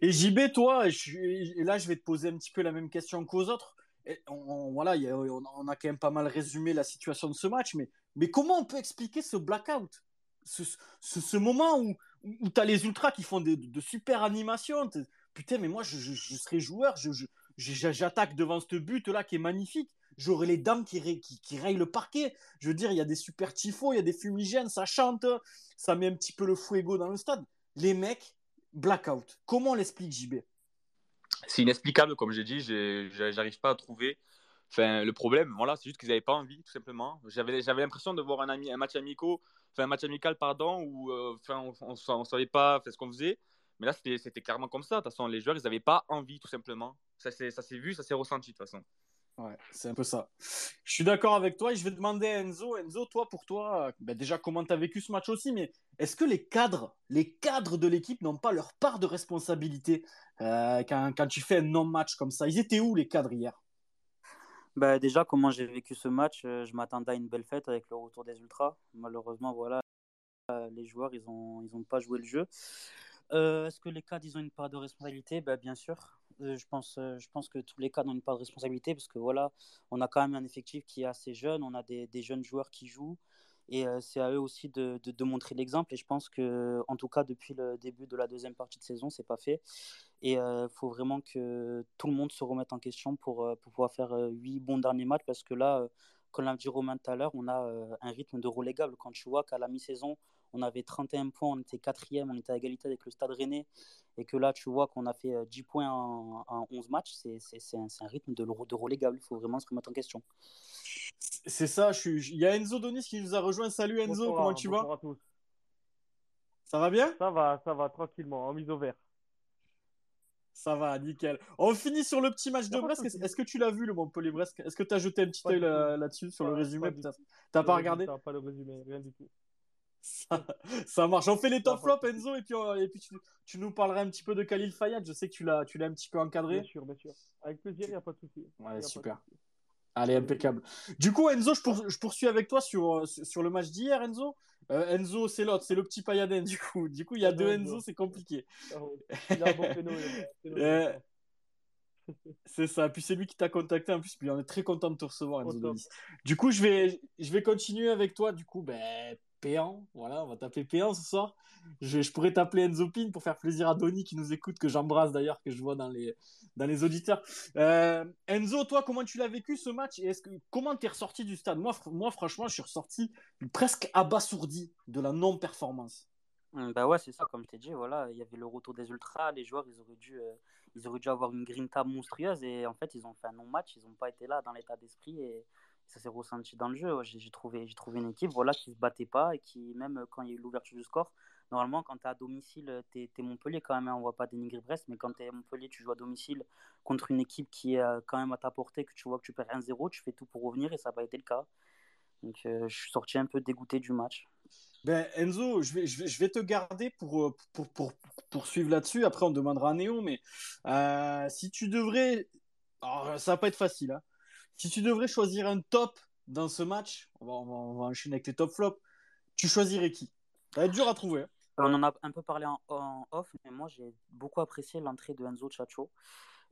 Et JB, toi, je- et là, je vais te poser un petit peu la même question qu'aux autres. Et on, on- voilà, y a- on, on a quand même pas mal résumé la situation de ce match, mais, mais comment on peut expliquer ce blackout? Ce, ce, ce moment où, où tu as les ultras qui font des- de, super animations. Putain, mais moi, je, je, serais joueur, j'attaque devant ce but-là qui est magnifique. J'aurais les dames qui, ray- qui, rayent le parquet. Je veux dire, il y a des super tifos, il y a des fumigènes, ça chante, ça met un petit peu le fuego dans le stade. Les mecs, blackout. Comment on l'explique, JB c'est inexplicable, comme j'ai dit, j'arrive pas à trouver. Le problème, voilà, c'est juste qu'ils n'avaient pas envie, tout simplement. J'avais, j'avais l'impression de voir un, ami, un match amical, un match amical, pardon, où euh, on, on savait pas ce qu'on faisait. Mais là, c'était, c'était clairement comme ça. De toute façon, les joueurs, ils n'avaient pas envie, tout simplement. Ça s'est, ça s'est vu, ça s'est ressenti, de toute façon. Ouais, c'est un peu ça. Je suis d'accord avec toi et je vais demander à Enzo. Enzo, toi, pour toi, ben déjà, comment tu as vécu ce match aussi, mais est-ce que les cadres, les cadres de l'équipe n'ont pas leur part de responsabilité euh, quand, quand tu fais un non-match comme ça? Ils étaient où, les cadres, hier? Bah, déjà, comment j'ai vécu ce match, euh, je m'attendais à une belle fête avec le retour des Ultras. Malheureusement, voilà, euh, les joueurs, ils n'ont ils ont pas joué le jeu. Euh, Est-ce que les cadres, ils ont une part de responsabilité? Bah, Bien sûr. Je, pense, je pense que tous les cadres ont une part de responsabilité parce que voilà, on a quand même un effectif qui est assez jeune, on a des, des jeunes joueurs qui jouent. Et euh, c'est à eux aussi de, de, montrer l'exemple. Et je pense que, en tout cas, depuis le début de la deuxième partie de saison, c'est pas fait. Et il euh, faut vraiment que tout le monde se remette en question pour, euh, pour pouvoir faire huit bons derniers matchs. Parce que là, comme l'a dit Romain tout à l'heure, on a un rythme de relégable. Quand tu vois qu'à la mi-saison, on avait 31 points, on était quatrième, on était à égalité avec le Stade Rennais. Et que là, tu vois qu'on a fait 10 points en, en 11 matchs. C'est un, un, rythme de, de relégable. Il faut vraiment se remettre en question. C'est ça, je suis... il y a Enzo Donis qui nous a rejoint. Salut Enzo, bonsoir, comment tu vas à tous. Ça va bien? Ça va, ça va, tranquillement, en mise au vert. Ça va, nickel. On finit sur le petit match de Brest. Est-ce que tu l'as vu, le Montpellier-Brest Est-ce que tu as jeté un petit œil là-dessus, là sur pas, le résumé? peut-être T'as pas regardé? Pas le résumé, rien du tout. Ça, ça, marche. On fait les top flops, Enzo, et puis, et puis tu, tu, nous parleras un petit peu de Khalil Fayad. Je sais que tu l'as, tu l'as un petit peu encadré. Bien sûr, bien sûr. Avec plaisir, il n'y a pas de souci. Ouais, super. Allez, impeccable. Du coup, Enzo, je, pour, je poursuis avec toi sur, sur le match d'hier, Enzo. Euh, Enzo, c'est l'autre, c'est le petit Payadin, du coup. Du coup, il y a deux Enzo, c'est compliqué. Il a un bon péno, euh, C'est ça. Puis c'est lui qui t'a contacté en plus. Puis on est très content de te recevoir, Enzo. Du coup, je vais, je vais continuer avec toi. Du coup, ben, Péan. Voilà, on va t'appeler Péan ce soir. Je, pourrais t'appeler Enzo Pin pour faire plaisir à Donny qui nous écoute, que j'embrasse d'ailleurs, que je vois dans les, dans les auditeurs. Euh, Enzo, toi, comment tu l'as vécu ce match? Et est-ce comment t'es ressorti du stade? Moi, moi, franchement, je suis ressorti presque abasourdi de la non-performance. Hum, Bah ouais, c'est ça, comme je t'ai dit, voilà, il y avait le retour des ultras, les joueurs, ils auraient dû, euh, ils auraient dû avoir une grinta monstrueuse et en fait, ils ont fait un non-match, ils n'ont pas été là dans l'état d'esprit et ça s'est ressenti dans le jeu. J'ai trouvé, trouvé une équipe, voilà, qui se battait pas et qui, même euh, quand il y a eu l'ouverture du score, normalement, quand tu es à domicile, euh, t'es es Montpellier quand même, hein, on va pas dénigrer Brest, mais quand tu es Montpellier, tu joues à domicile contre une équipe qui est euh, quand même à ta portée, que tu vois que tu perds 1-0, tu fais tout pour revenir et ça n'a pas été le cas. Donc, je suis sorti un peu dégoûté du match. Ben, Enzo, je vais, je, vais, te garder pour, pour, pour, pour suivre là-dessus. Après, on demandera à Néo, mais si tu devrais. Alors, ça va pas être facile. Hein. Si tu devrais choisir un top dans ce match, on va, on va, on va enchaîner avec les top flops, tu choisirais qui? Ça va être dur à trouver. hein. On en a un peu parlé en, en off, mais moi j'ai beaucoup apprécié l'entrée de Enzo Chacho.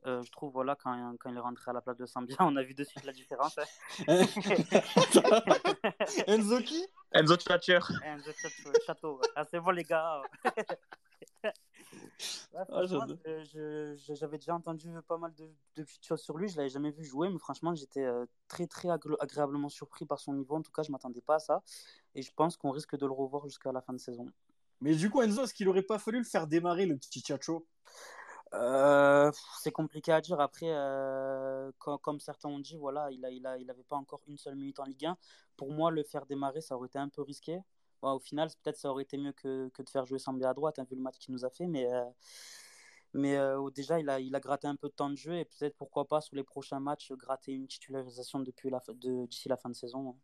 Euh, je trouve, voilà, quand, quand il est rentré à la place de Sambia, on a vu de suite la différence. hein? Enzo qui? Enzo Thatcher. Enzo Chacho, Chateau. Ah, c'est bon, les gars. Ouais, Ah, euh, J'avais déjà entendu pas mal de, de petites choses sur lui. Je l'avais jamais vu jouer, mais franchement, j'étais euh, très très agré- agréablement surpris par son niveau. En tout cas, je m'attendais pas à ça. Et je pense qu'on risque de le revoir jusqu'à la fin de saison. Mais du coup, Enzo, est-ce qu'il aurait pas fallu le faire démarrer, le petit Chacho? Euh, c'est compliqué à dire. Après, euh, co- comme certains ont dit, voilà, il a, il a, il avait pas encore une seule minute en Ligue 1. Pour moi, le faire démarrer, ça aurait été un peu risqué. Bon, au final, peut-être ça aurait été mieux que, que de faire jouer Sambia à droite, hein, vu le match qu'il nous a fait. Mais, euh, mais euh, déjà, il a, il a gratté un peu de temps de jeu et peut-être pourquoi pas sur les prochains matchs gratter une titularisation depuis la, de, d'ici la fin de saison. hein.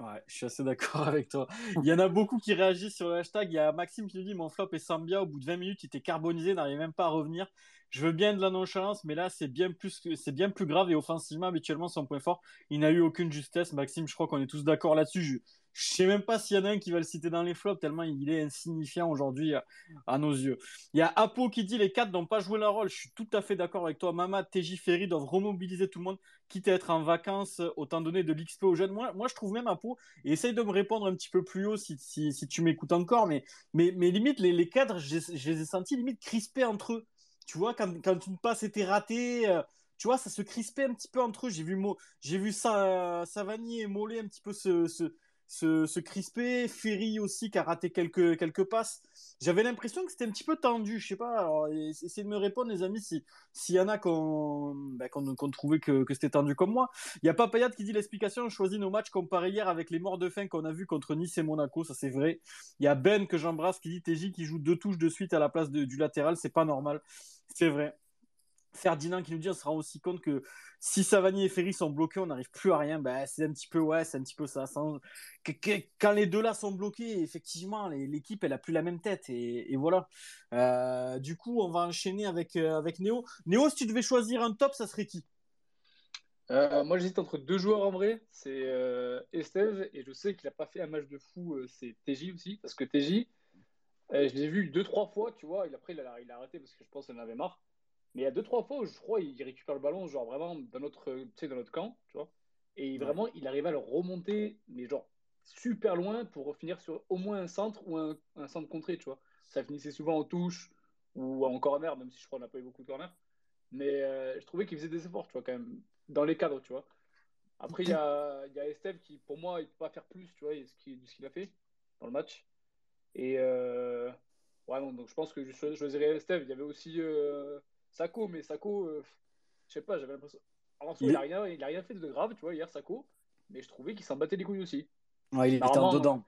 Ouais, je suis assez d'accord avec toi. Il y en a beaucoup qui réagissent sur le hashtag. Il y a Maxime qui nous dit Mon flop est Sambia. Au bout de 20 minutes, il était carbonisé, n'arrivait même pas à revenir. Je veux bien de la nonchalance, mais là, c'est bien plus, c'est bien plus grave. Et offensivement, habituellement, son point fort, il n'a eu aucune justesse. Maxime, je crois qu'on est tous d'accord là-dessus. Je, je sais même pas s'il y en a un qui va le citer dans les flops, tellement il est insignifiant aujourd'hui à, à nos yeux. Il y a Apo qui dit Les quatre n'ont pas joué leur rôle. Je suis tout à fait d'accord avec toi. Mama, TJ, Ferry doivent remobiliser tout le monde, quitte à être en vacances, autant donner de l'XP aux jeunes. Moi, moi, je trouve même Apo, et essaye de me répondre un petit peu plus haut si, si, si tu m'écoutes encore, mais, mais, mais limite, les, les cadres, je, je les ai sentis limite crispés entre eux. Tu vois, quand, quand une passe était ratée, euh, tu vois, ça se crispait un petit peu entre eux. J'ai vu, j'ai vu ça, Savani et Mollet un petit peu se, se, se, se crisper. Ferry aussi qui a raté quelques, quelques passes. J'avais l'impression que c'était un petit peu tendu. Je sais pas. Essayez de me répondre, les amis, si s'il y en a qu'on bah, qu'on qu'on trouvait que, que c'était tendu comme moi. Il y a Papayat qui dit l'explication, on choisit nos matchs comparé hier avec les morts de faim qu'on a vu contre Nice et Monaco, ça c'est vrai. Il y a Ben que j'embrasse qui dit TJ qui joue deux touches de suite à la place du latéral, c'est pas normal. C'est vrai. Ferdinand qui nous dit on se rend aussi compte que si Savani et Ferry sont bloqués, on n'arrive plus à rien. Ben, c'est un petit peu ouais, c'est un petit peu ça. Quand les deux là sont bloqués, effectivement, l'équipe elle a plus la même tête et, voilà. Euh, du coup, on va enchaîner avec euh, avec Néo. Néo, si tu devais choisir un top, ça serait qui? Euh, moi, j'hésite entre deux joueurs en vrai. C'est euh, et je sais qu'il n'a pas fait un match de fou, c'est TJ aussi. Parce que TJ, euh, je l'ai vu deux, trois fois, tu vois. Et après, il a, il a arrêté parce que je pense qu'il en avait marre. Mais il y a deux, trois fois où je crois il récupère le ballon, genre vraiment dans notre, dans notre camp, tu vois. Et vraiment, il arrive à le remonter, mais genre super loin pour finir sur au moins un centre ou un, un centre contré, tu vois. Ça finissait souvent en touche ou en corner, même si je crois qu'on n'a pas eu beaucoup de corner. Mais euh, je trouvais qu'il faisait des efforts, tu vois, quand même, dans les cadres, tu vois. Après, il y a, y a Esteve qui, pour moi, il ne peut pas faire plus, tu vois, ce qu'il- de ce qu'il a fait dans le match. Et euh, ouais, non, donc je pense que je cho- choisirais Esteve. Il y avait aussi euh, Sako, mais Sako, euh, je sais pas, j'avais l'impression. En soi, Il n'a rien, il a rien fait de grave, tu vois, hier, Sako. Mais je trouvais qu'il s'en battait les couilles aussi. Ouais, il était en dedans.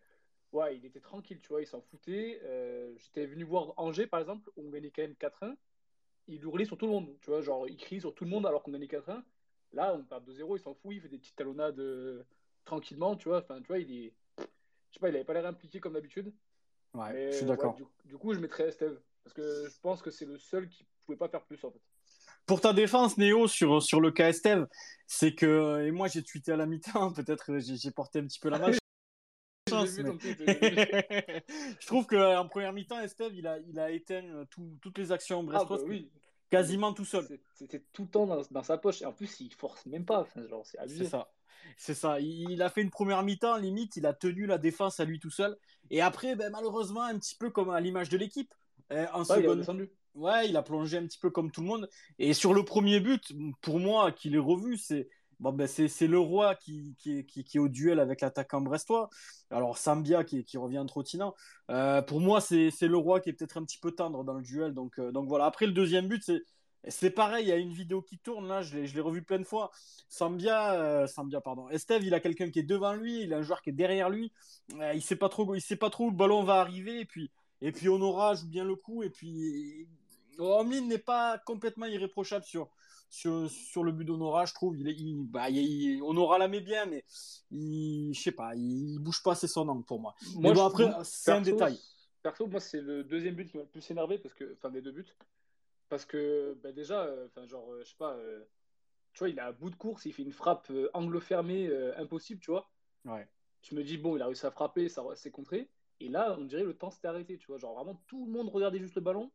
Ouais, il était tranquille, tu vois, il s'en foutait. Euh, J'étais venu voir Angers, par exemple, où on gagnait quand même 4-1. Il hurlait sur tout le monde, tu vois, genre, il crie sur tout le monde alors qu'on gagnait 4-1. Là, on perd 2-0, il s'en fout, il fait des petites talonnades euh, tranquillement, tu vois. Enfin, tu vois, il est. Je sais pas, il avait pas l'air impliqué comme d'habitude. Ouais, Mais, je suis ouais, d'accord. du, du coup, je mettrais Esteve. Parce que je pense que c'est le seul qui pouvait pas faire plus, en fait. Pour ta défense, Néo, sur, sur le cas Esteve, c'est que, et moi j'ai tweeté à la mi-temps, peut-être j'ai porté un petit peu la mais- j'ai vu. je trouve qu'en première mi-temps, Esteve, il a, il a éteint euh, tout- toutes les actions Ah, bah oui. quasiment tout seul. C'est- C'était tout le temps dans, dans sa poche. Et en plus, il force même pas. Enfin, genre, c'est C'est abusé. ça. C'est ça. Il il a fait une première mi-temps, limite, il a tenu la défense à lui tout seul. Et après, ben, malheureusement, un petit peu comme à l'image de l'équipe. euh, En Ouais, il est seconde, descendu. ouais, il a plongé un petit peu comme tout le monde. Et sur le premier but, pour moi, qui l'ai revu, c'est bon, ben, c'est c'est le roi qui, qui, est- qui, qui est au duel avec l'attaquant brestois. Alors Sambia qui, qui revient en trottinant. Euh, pour moi, c'est c'est le roi qui est peut-être un petit peu tendre dans le duel. Donc, euh, donc voilà. Après, le deuxième but, c'est. C'est pareil, il y a une vidéo qui tourne là, je l'ai revu plein de fois. Sambia, euh, Sambia, pardon. Estève, il a quelqu'un qui est devant lui, il a un joueur qui est derrière lui. Euh, il sait pas trop, il sait pas trop où le ballon va arriver. Et puis, et puis Honora joue bien le coup. Et puis, Omlin n'est pas complètement irréprochable sur, sur, sur le but d'Honora, je trouve. Il, est- il, bah, il, Honora la met bien, mais il, je sais pas, il, bouge pas assez son angle pour moi. Moi, mais bon, après, c'est un détail. Perso, moi, c'est le deuxième but qui m'a le plus énervé, parce que, enfin, des deux buts. Parce que, bah, déjà, euh, enfin, genre, euh, je sais pas, euh, tu vois, il est à bout de course, il fait une frappe angle fermé, impossible, tu vois. Ouais. Je me dis, bon, il a réussi à frapper, ça s'est contré. Et là, on dirait le temps s'était arrêté, tu vois. Genre, vraiment, tout le monde regardait juste le ballon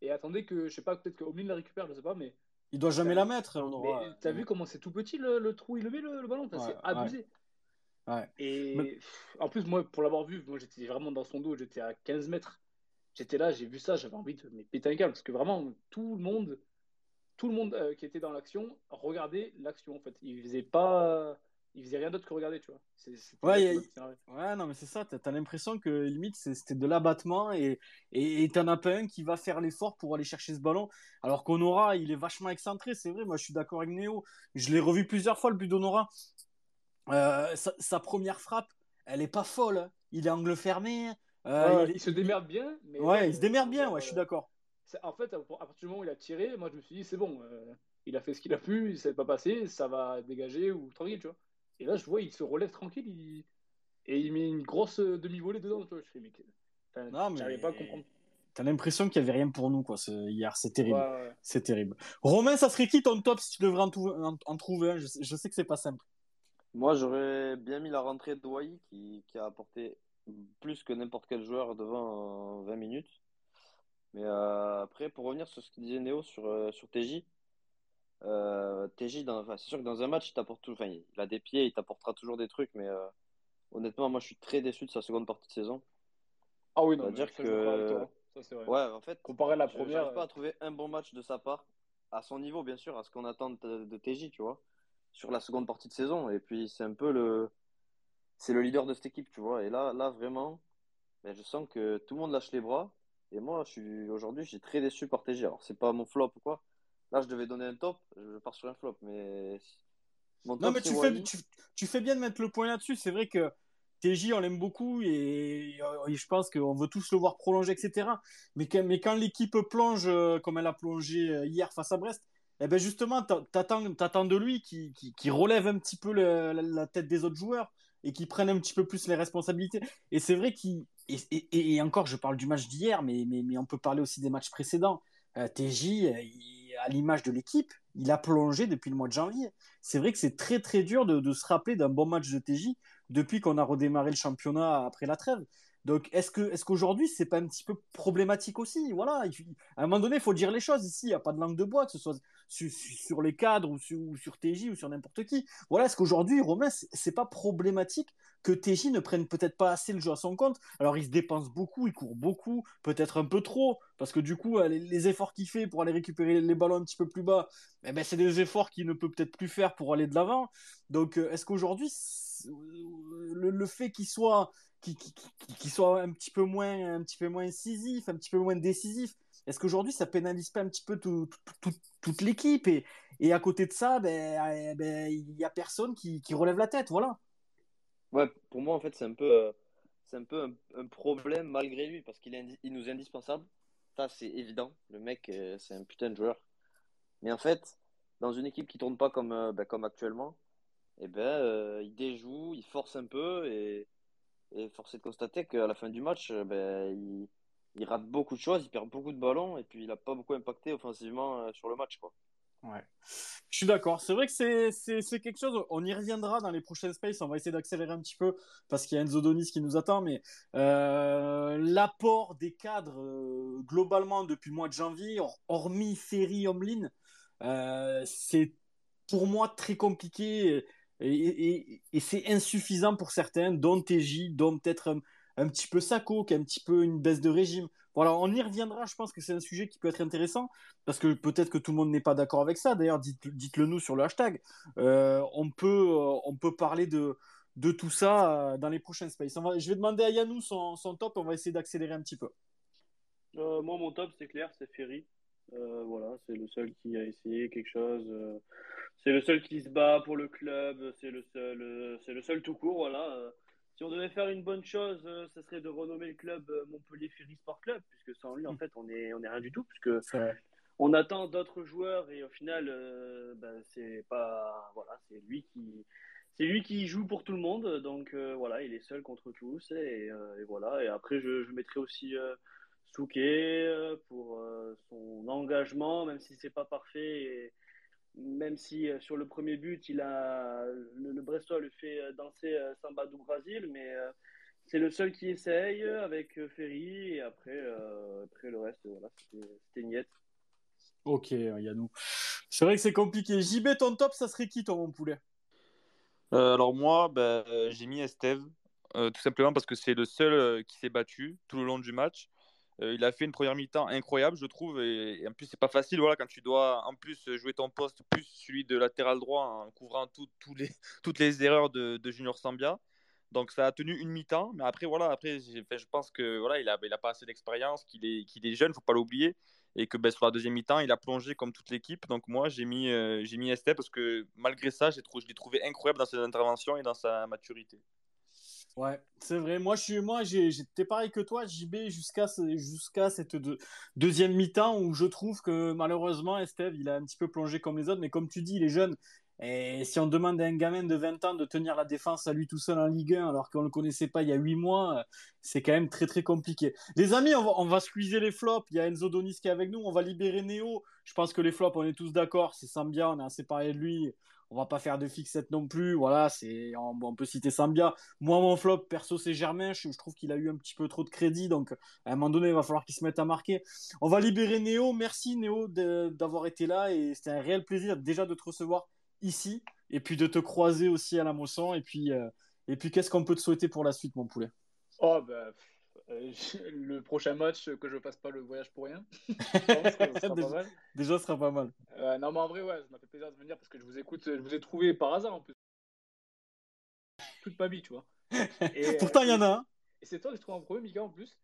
et attendait que, je sais pas, peut-être que Omlin la récupère, je sais pas, mais. Il doit jamais la mettre, Mais Honora. t'as vu comment c'est tout petit le, le trou, il le met le, le ballon, Ouais, c'est abusé. Ouais. Et Mais- en plus, moi, pour l'avoir vu, moi j'étais vraiment dans son dos, j'étais à 15 mètres. J'étais là, j'ai vu ça, j'avais envie de me péter un câble parce que vraiment, tout le monde, tout le monde euh, qui était dans l'action regardait l'action en fait. Il faisait pas, rien d'autre que regarder, tu vois. C'était Ouais, a-. Ouais, non, mais c'est ça. T'as as, l'impression que limite c'était de l'abattement et et et t'en as pas un qui va faire l'effort pour aller chercher ce ballon. Alors qu'Honora, il est vachement excentré, c'est vrai. Moi, je suis d'accord avec Néo. Je l'ai revu plusieurs fois le but d'Honora. Euh, sa, sa première frappe, elle est pas folle. hein. Il est angle fermé. Euh, Ouais, il se démerde bien, mais Ouais, il se démerde euh, bien. genre, Ouais, je suis euh, d'accord. En fait, à partir du moment où il a tiré, moi je me suis dit, c'est bon, euh, il a fait ce qu'il a pu, il s'est pas passé, ça va dégager ou tranquille, tu vois. Et là, je vois, il se relève tranquille il- et il met une grosse euh, demi-volée dedans, tu vois. Je fais, mais. Enfin, Non, mais j'arrivais pas à comprendre. t'as l'impression qu'il y avait rien pour nous quoi. ce- Hier, c'est terrible. Ouais, ouais. C'est terrible. Romain, ça serait qui ton top si tu devrais en, tou- en- en trouver un? Je sais, je sais que c'est pas simple. Moi, j'aurais bien mis la rentrée de Wai qui, qui a apporté plus que n'importe quel joueur devant en 20 minutes. Mais euh, après, pour revenir sur ce que disait Néo sur, euh, sur TJ, euh, TJ, enfin, c'est sûr que dans un match, il t'apporte tout, enfin, il a des pieds, il t'apportera toujours des trucs, mais euh, honnêtement, moi, je suis très déçu de sa seconde partie de saison. Ah oui, non, mais C'est-à-dire ça, que-. Ça, c'est vrai. Ouais, en fait, Comparé à la première. pas euh, à trouver un bon match de sa part, à son niveau, bien sûr, à ce qu'on attend de, de TJ, tu vois, sur la seconde partie de saison. Et puis, c'est un peu le. C'est le leader de cette équipe, tu vois. Et là, là vraiment, ben, je sens que tout le monde lâche les bras. Et moi, je suis aujourd'hui, suis très déçu par TJ. Alors, c'est pas mon flop ou quoi. Là, je devais donner un top, je pars sur un flop. Mais. Mon Non, mais tu fais, Wally. tu, tu fais bien de mettre le point là-dessus. C'est vrai que TJ, on l'aime beaucoup et, euh, et je pense qu'on veut tous le voir prolonger, etc. Mais quand, mais quand l'équipe plonge euh, comme elle a plongé euh, hier face à Brest, eh ben justement, t'a- t'attends t'attends de lui qui, qui, qui relève un petit peu le- la, la tête des autres joueurs et qui prenne un petit peu plus les responsabilités. Et c'est vrai qu'il. Et, et- encore, je parle du match d'hier, mais, mais, mais on peut parler aussi des matchs précédents. Euh, TJ, à l'image de l'équipe, il a plongé depuis le mois de janvier c'est vrai que c'est très très dur de, de se rappeler d'un bon match de TJ depuis qu'on a redémarré le championnat après la trêve. Donc est-ce que est-ce qu'aujourd'hui c'est pas un petit peu problématique aussi? Voilà, il- à un moment donné, il faut dire les choses ici. Il n'y a pas de langue de bois, que ce soit sur, les cadres ou sur, ou TJ ou sur n'importe qui. Voilà, est-ce qu'aujourd'hui, Romain, c'est pas problématique que TJ ne prenne peut-être pas assez le jeu à son compte? Alors il se dépense beaucoup, il court beaucoup, peut-être un peu trop, parce que du coup, euh, les, efforts qu'il fait pour aller récupérer les ballons un petit peu plus bas, eh ben, c'est des efforts qu'il ne peut peut-être plus faire pour aller de l'avant. Donc, euh, est-ce qu'aujourd'hui, c'est- le, fait qu'il soit, qu'il soit un petit peu moins, un petit peu moins incisif, un petit peu moins décisif, est-ce qu'aujourd'hui, ça pénalise pas un petit peu tout- tout- tout- toute l'équipe et, à côté de ça, ben, eh ben, il y a personne qui, relève la tête, voilà. Ouais, pour moi, en fait, c'est un peu, euh, c'est un problème malgré lui parce qu'il est il nous est indispensable. Ça, c'est évident. Le mec, euh, c'est un putain de joueur. Mais en fait, dans une équipe qui tourne pas comme, euh, ben, actuellement, eh ben, il déjoue, il force un peu et, et force est de constater qu'à la fin du match, ben, il, il rate beaucoup de choses, il perd beaucoup de ballons et puis il a pas beaucoup impacté offensivement euh, sur le match, quoi. Ouais. Je suis d'accord. C'est vrai que c'est, quelque chose. On y reviendra dans les prochaines spaces. On va essayer d'accélérer un petit peu parce qu'il y a Enzo Donis qui nous attend. Mais euh, l'apport des cadres euh, globalement depuis le mois de janvier, hor- hormis Ferry, Omlin, euh, c'est pour moi très compliqué et- et c'est insuffisant pour certains, dont TJ, dont peut-être un, petit peu Sako, qui a un petit peu une baisse de régime. Voilà, on y reviendra. Je pense que c'est un sujet qui peut être intéressant parce que peut-être que tout le monde n'est pas d'accord avec ça. D'ailleurs, dites, dites-le nous sur le hashtag. Euh, on, peut, euh, on peut parler de, de tout ça euh, dans les prochaines spaces. Je vais demander à Yannou son, top. On va essayer d'accélérer un petit peu. Moi, mon top, c'est clair, c'est Ferry. Voilà, c'est le seul qui a essayé quelque chose. c'est le seul qui se bat pour le club. C'est le seul, c'est le seul tout court. Voilà. Si on devait faire une bonne chose, euh, ce serait de renommer le club euh, Montpellier Ferry Sport Club, puisque sans lui, en fait, on est, on est rien du tout, puisque on attend d'autres joueurs et au final, euh, ben, c'est pas, voilà, c'est lui qui, c'est lui qui joue pour tout le monde. Donc euh, voilà, il est seul contre tous et, et voilà. Et après, je, je mettrai aussi Souquet pour son engagement, même si c'est pas parfait. Et même si euh, sur le premier but, il a le, le Brestois le fait euh, danser euh, Samba do Brasil, mais euh, c'est le seul qui essaye avec euh, Ferry et après, euh, après le reste, voilà, c'était niette. Ok, Yannou. C'est vrai que c'est compliqué. JB, ton top, ça serait qui, toi, mon poulet? Euh, alors moi, ben, euh, j'ai mis Esteve, euh, tout simplement parce que c'est le seul euh, qui s'est battu tout le long du match. Euh, il a fait une première mi-temps incroyable, je trouve, et, en plus c'est pas facile, voilà, quand tu dois en plus jouer ton poste plus celui de latéral droit en couvrant les, toutes les erreurs de, Junior Sambia. Donc ça a tenu une mi-temps, mais après voilà, après je pense que voilà, il a, il a pas assez d'expérience, qu'il est, qu'il est jeune, faut pas l'oublier, et que ben, sur la deuxième mi-temps, il a plongé comme toute l'équipe. Donc moi j'ai mis, euh, j'ai mis parce que malgré ça, j'ai je l'ai trouvé incroyable dans ses interventions et dans sa maturité. Ouais, c'est vrai. Moi, je suis, moi, j'étais pareil que toi, JB, jusqu'à jusqu'à cette deux- deuxième mi-temps où je trouve que malheureusement, Esteve, il a un petit peu plongé comme les autres. Mais comme tu dis, il est jeune. Et si on demande à un gamin de 20 ans de tenir la défense à lui tout seul en Ligue 1, alors qu'on le connaissait pas il y a 8 mois, c'est quand même très très compliqué. Les amis, on va, on squeezer les flops. Il y a Enzo Donis qui est avec nous. On va libérer Néo. Je pense que les flops, on est tous d'accord. C'est Sambia, on est assez parlé de lui. On va pas faire de fixette non plus. Voilà, c'est, on, peut citer Sambia. Moi, mon flop, perso, c'est Germain. Je, trouve qu'il a eu un petit peu trop de crédit. Donc, à un moment donné, il va falloir qu'il se mette à marquer. On va libérer Néo. Merci, Néo, d'avoir été là. Et c'était un réel plaisir déjà de te recevoir ici. Et puis de te croiser aussi à la Mosson. Et puis, euh, et puis qu'est-ce qu'on peut te souhaiter pour la suite, mon poulet? Oh, bah, euh, le prochain match, que je fasse pas le voyage pour rien. sera pas mal. Déjà, ce sera pas mal. Euh, non, mais en vrai, ouais, ça m'a fait plaisir de venir parce que je vous écoute, je vous ai trouvé par hasard en plus. Toute ma vie, tu vois. Et, Pourtant, euh, il y en a un. Et c'est toi que je trouve en premier, Mika, en plus.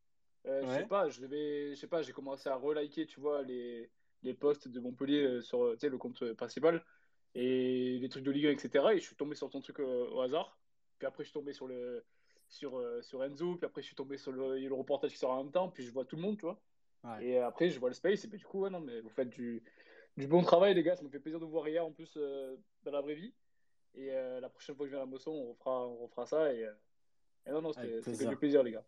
Euh, Je sais pas, je devais, je sais pas, j'ai commencé à reliker, tu vois, les, les posts de Montpellier sur, tu sais, le compte principal et les trucs de Ligue 1, etc. Et je suis tombé sur ton truc au hasard. Puis après, je suis tombé sur le, sur, euh, sur Enzo. Puis après, je suis tombé sur le, il y a le reportage qui sort en même temps. Puis je vois tout le monde, tu vois. Ouais. Et après, je vois le space. Et puis du coup, ouais, non, mais vous faites du, du bon travail, les gars. Ça me fait plaisir de vous voir hier en plus euh, dans la vraie vie. Et euh, la prochaine fois que je viens à la Mosson, on refera, on refera ça. Et, et non, non, c'était du plaisir, les gars.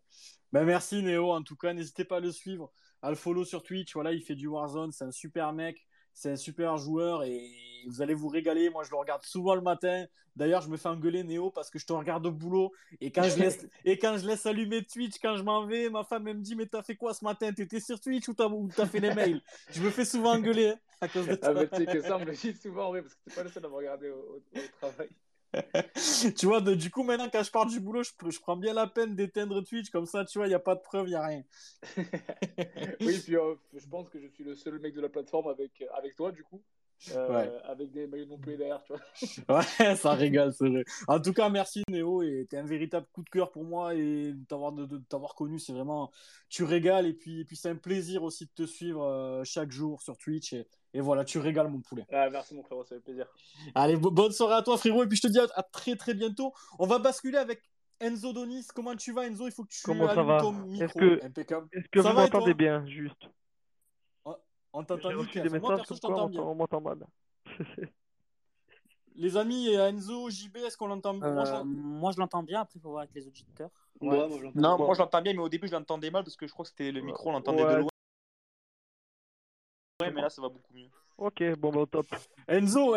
Ben merci Néo, en tout cas, n'hésitez pas à le suivre, à le follow sur Twitch. Voilà, il fait du Warzone, c'est un super mec, c'est un super joueur et vous allez vous régaler. Moi, je le regarde souvent le matin. D'ailleurs, je me fais engueuler Néo parce que je te regarde au boulot et quand je laisse et quand je laisse allumer Twitch, quand je m'en vais, ma femme elle me dit mais t'as fait quoi ce matin? T'étais sur Twitch ou t'as ou t'as fait les mails? Je me fais souvent engueuler hein, à cause de Ah, ça. mais tu sais que ça, on me le dit souvent, ouais, parce que t'es pas le seul à me regarder au, au- au travail. tu vois, du coup, maintenant, quand je pars du boulot, je, pr- je prends bien la peine d'éteindre Twitch, comme ça, tu vois, il n'y a pas de preuve, il n'y a rien. oui, puis euh, je pense que je suis le seul mec de la plateforme avec, avec toi, du coup. Euh, Ouais. Avec des maillots non plus derrière, tu vois. Ouais, ça régale, c'est vrai. En tout cas, merci Néo, et t'es un véritable coup de cœur pour moi, et de t'avoir, de, de t'avoir connu, c'est vraiment, tu régales, et puis, et puis c'est un plaisir aussi de te suivre euh, chaque jour sur Twitch, et, et voilà, tu régales mon poulet. Ah, merci, mon frérot, ça fait plaisir. Allez, bo- bonne soirée à toi, frérot, et puis je te dis à, à très très bientôt. On va basculer avec Enzo Donis. Comment tu vas, Enzo? Il faut que tu Comment ça allumes va? ton Est-ce micro. que- Impeccable. Est-ce que Ça vous m'entendez bien, juste? On t'entend nickel. des Moi, messages perso, je t'entends on bien. m'entend- on m'entend mal. Les amis, Enzo, JB, est-ce qu'on l'entend Moi, je Euh, l'entends- moi, je l'entends bien. Après, il faut voir avec les auditeurs. Ouais. Ouais, moi, j'entends Non, bien. moi je l'entends bien, mais au début je l'entendais mal parce que je crois que c'était le micro, on l'entendait Ouais. de loin. Ouais, mais là ça va beaucoup mieux. Ok, bon, bah, au top. Enzo,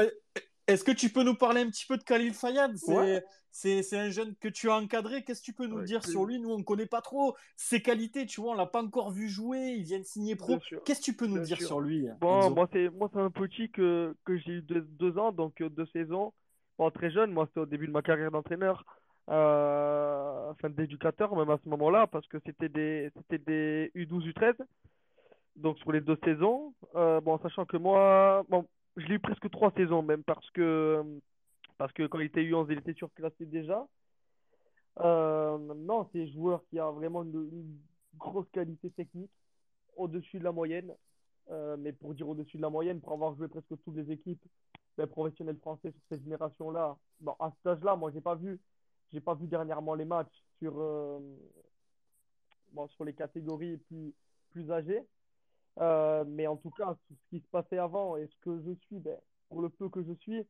est-ce que tu peux nous parler un petit peu de Khalil Fayad C'est Ouais. un jeune que tu as encadré. Qu'est-ce que tu peux nous Ouais, dire sur lui? Nous, on ne connaît pas trop ses qualités. Tu vois, on l'a pas encore vu jouer. Il vient de signer pro. Qu'est-ce que tu peux nous Bien dire sûr. sur lui? Bon, moi, c'est un petit que, que j'ai eu deux, deux ans, donc euh, deux saisons. Bon, très jeune, moi, c'était au début de ma carrière d'entraîneur, euh, enfin d'éducateur, même à ce moment-là, parce que c'était des, c'était des U12, U13, donc sur les deux saisons. Euh, bon, sachant que moi, bon, je l'ai eu presque trois saisons même, parce que, parce que quand il était U11, il était surclassé déjà. Euh, non, c'est un joueur qui a vraiment une, grosse qualité technique, au-dessus de la moyenne. Euh, mais pour dire au-dessus de la moyenne, pour avoir joué presque toutes les équipes professionnelles françaises sur cette génération-là, bon, à cet âge-là, moi, j'ai pas vu, j'ai pas vu dernièrement les matchs sur, euh, bon, sur les catégories plus, plus âgées. Euh, mais en tout cas, tout ce qui se passait avant et ce que je suis, ben, pour le peu que je suis,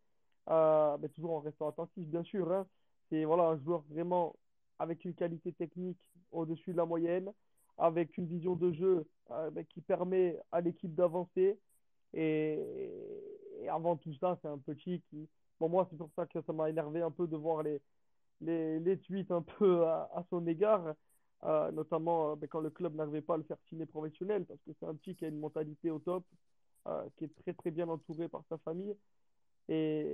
euh, ben, toujours en restant attentif, bien sûr, hein, c'est voilà, un joueur vraiment avec une qualité technique au-dessus de la moyenne, avec une vision de jeu euh, ben, qui permet à l'équipe d'avancer. Et, et avant tout ça, c'est un petit qui. Bon, moi, c'est pour ça que ça m'a énervé un peu de voir les, les, les tweets un peu à, à son égard, euh, notamment euh, ben, quand le club n'arrivait pas à le faire signer professionnel, parce que c'est un petit qui a une mentalité au top, euh, qui est très très bien entouré par sa famille, et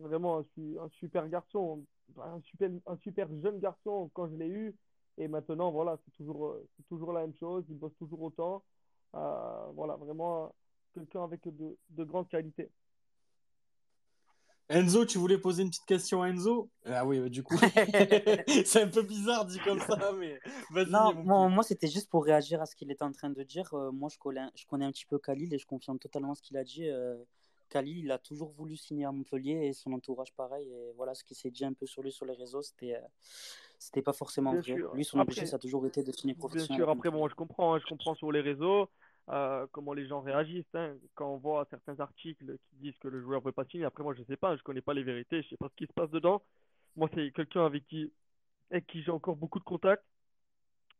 vraiment un, un super garçon, un super, un super jeune garçon quand je l'ai eu, et maintenant, voilà, c'est toujours, toujours la même chose, il bosse toujours autant, voilà, vraiment quelqu'un avec de, de grandes qualités. Enzo, tu voulais poser une petite question à Enzo? Ah oui, bah, du coup, c'est un peu bizarre dit comme ça, mais vas-y. Non, mon moi, c'était juste pour réagir à ce qu'il était en train de dire. Euh, moi, je connais, je connais un petit peu Khalil et je confirme totalement ce qu'il a dit. Euh, Khalil, il a toujours voulu signer à Montpellier et son entourage pareil. Et voilà ce qui s'est dit un peu sur lui sur les réseaux, c'était euh, c'était pas forcément Bien vrai. sûr. Lui, son Après- objectif, ça a toujours été de signer Bien professionnel. sûr, à après, bon, je comprends, hein, je comprends sur les réseaux euh, comment les gens réagissent. hein. Quand on voit certains articles qui disent que le joueur veut pas signer, après, moi, je sais pas, je connais pas les vérités, je sais pas ce qui se passe dedans. Moi, c'est quelqu'un avec qui, avec qui j'ai encore beaucoup de contacts.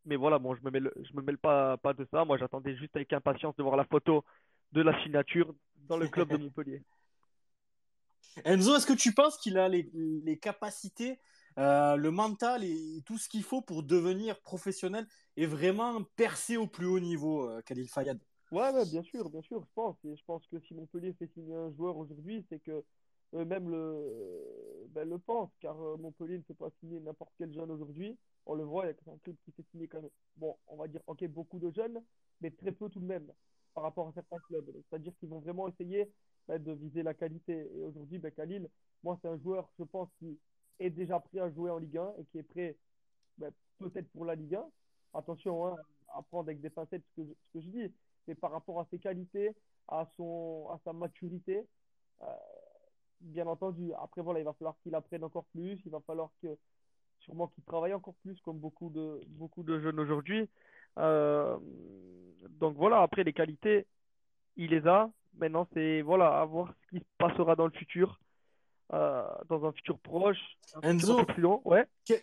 Mais voilà, bon, je me mêle, je me mêle pas, pas de ça. Moi, j'attendais juste avec impatience de voir la photo de la signature dans le club de Montpellier. Enzo, est-ce que tu penses qu'il a les, les capacités, euh, le mental et tout ce qu'il faut pour devenir professionnel et vraiment percer au plus haut niveau, euh, Khalil Fayad Ouais, bien sûr, bien sûr, je pense. Et je pense que si Montpellier fait signer un joueur aujourd'hui, c'est que eux-mêmes le, ben, le pensent, car euh, Montpellier ne fait pas signer n'importe quel jeune aujourd'hui. On le voit, il y a un club qui fait signer quand même, bon, on va dire, ok, beaucoup de jeunes, mais très peu tout de même par rapport à certains clubs. C'est-à-dire qu'ils vont vraiment essayer ben, de viser la qualité. Et aujourd'hui, ben, Khalil, moi, c'est un joueur, je pense, qui est déjà prêt à jouer en Ligue 1 et qui est prêt ben, peut-être pour la Ligue 1. Attention, hein, à prendre avec des pincettes ce que je, dis, mais par rapport à ses qualités, à, son, à sa maturité, euh, bien entendu. Après, voilà, il va falloir qu'il apprenne encore plus, il va falloir que sûrement qu'il travaille encore plus, comme beaucoup de, beaucoup de jeunes aujourd'hui. Euh, donc voilà, après, les qualités, il les a. Maintenant, c'est voilà, à voir ce qui se passera dans le futur, dans un futur proche, un Enzo. plus long. Ouais. Que-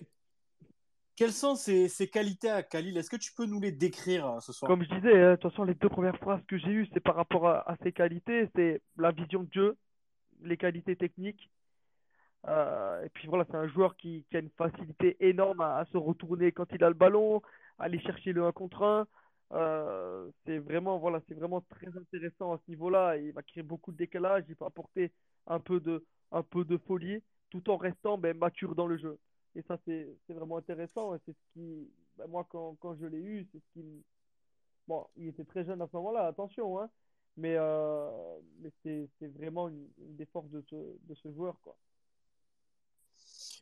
Quelles sont ses, ses qualités à Khalil? Est-ce que tu peux nous les décrire euh, ce soir? Comme je disais, hein, de toute façon, les deux premières phrases que j'ai eues, c'est par rapport à, à ses qualités, c'est la vision de jeu, les qualités techniques. Euh, et puis voilà, c'est un joueur qui, qui a une facilité énorme à, à se retourner quand il a le ballon, à aller chercher le 1 contre 1. Euh, c'est vraiment, voilà, c'est vraiment très intéressant à ce niveau-là. Il va créer beaucoup de décalage, il va apporter un peu de, un peu de folie, tout en restant ben, mature dans le jeu. Et ça, c'est vraiment intéressant. C'est ce qui, ben, moi, quand, quand je l'ai eu, c'est ce qui Bon, il était très jeune à ce moment-là, attention, hein. Mais, euh, mais c'est vraiment une, une des forces de ce, de ce joueur, quoi.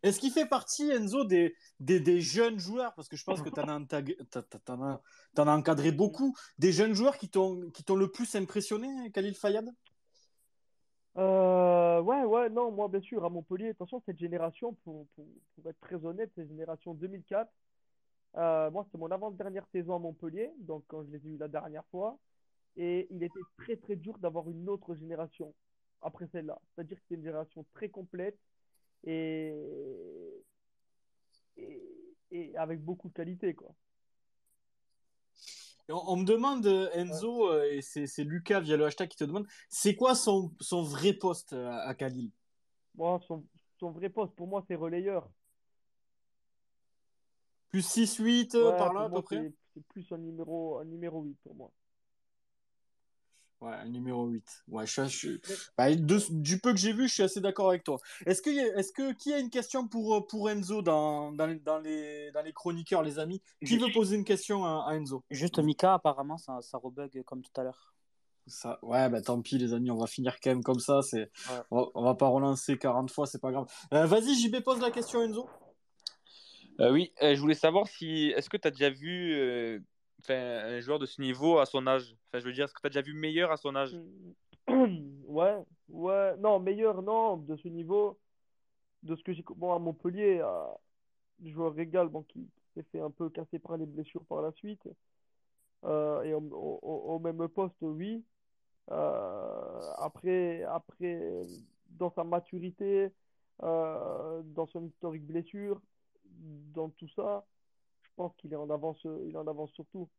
Est-ce qu'il fait partie, Enzo, des, des, jeunes joueurs? Parce que je pense que tu en, as encadré beaucoup. Des jeunes joueurs qui t'ont le plus impressionné, Khalil Fayad? Euh, ouais, ouais, non, moi, bien sûr, à Montpellier, attention, cette génération, pour, pour, être très honnête, cette génération 2004, euh, moi, c'est mon avant-dernière saison à Montpellier, donc quand je les ai eu la dernière fois, et il était très, très dur d'avoir une autre génération après celle-là. C'est-à-dire que c'est une génération très complète et, et, et avec beaucoup de qualité, quoi. On, on me demande, euh, Enzo, euh, et c'est Lucas via le hashtag qui te demande, c'est quoi son, son vrai poste euh, à, à Khalil? Moi, son, son vrai poste, pour moi, c'est relayeur. Plus 6-8 Ouais, par là, à peu près? c'est c'est plus un numéro, un numéro 8 pour moi. Ouais, numéro 8. Ouais, je, suis- je- bah, de- du peu que j'ai vu, je suis assez d'accord avec toi. Est-ce que, y a- est-ce que qui a une question pour, euh, pour Enzo dans, dans, les, dans, les, dans les chroniqueurs, les amis? Qui veut poser une question à, à Enzo? Juste Mika, apparemment, ça, ça rebug comme tout à l'heure. ça, Ouais, bah tant pis, les amis, on va finir quand même comme ça. C'est, Ouais. on, va, on va pas relancer 40 fois, c'est pas grave. Euh, vas-y, JB, pose la question à Enzo. Euh, oui, euh, je voulais savoir si est-ce que tu as déjà vu euh, un joueur de ce niveau à son âge Enfin, je veux dire, est-ce que tu as déjà vu meilleur à son âge? Ouais, ouais, non, meilleur, non, de ce niveau, de ce que j'ai. Bon, à Montpellier, joueur Régal, bon, qui s'est fait un peu casser par les blessures par la suite, euh, et au, même poste, oui. Euh, après, après, dans sa maturité, euh, dans son historique blessure, dans tout ça, pense qu'il est en avance, il est en avance surtout.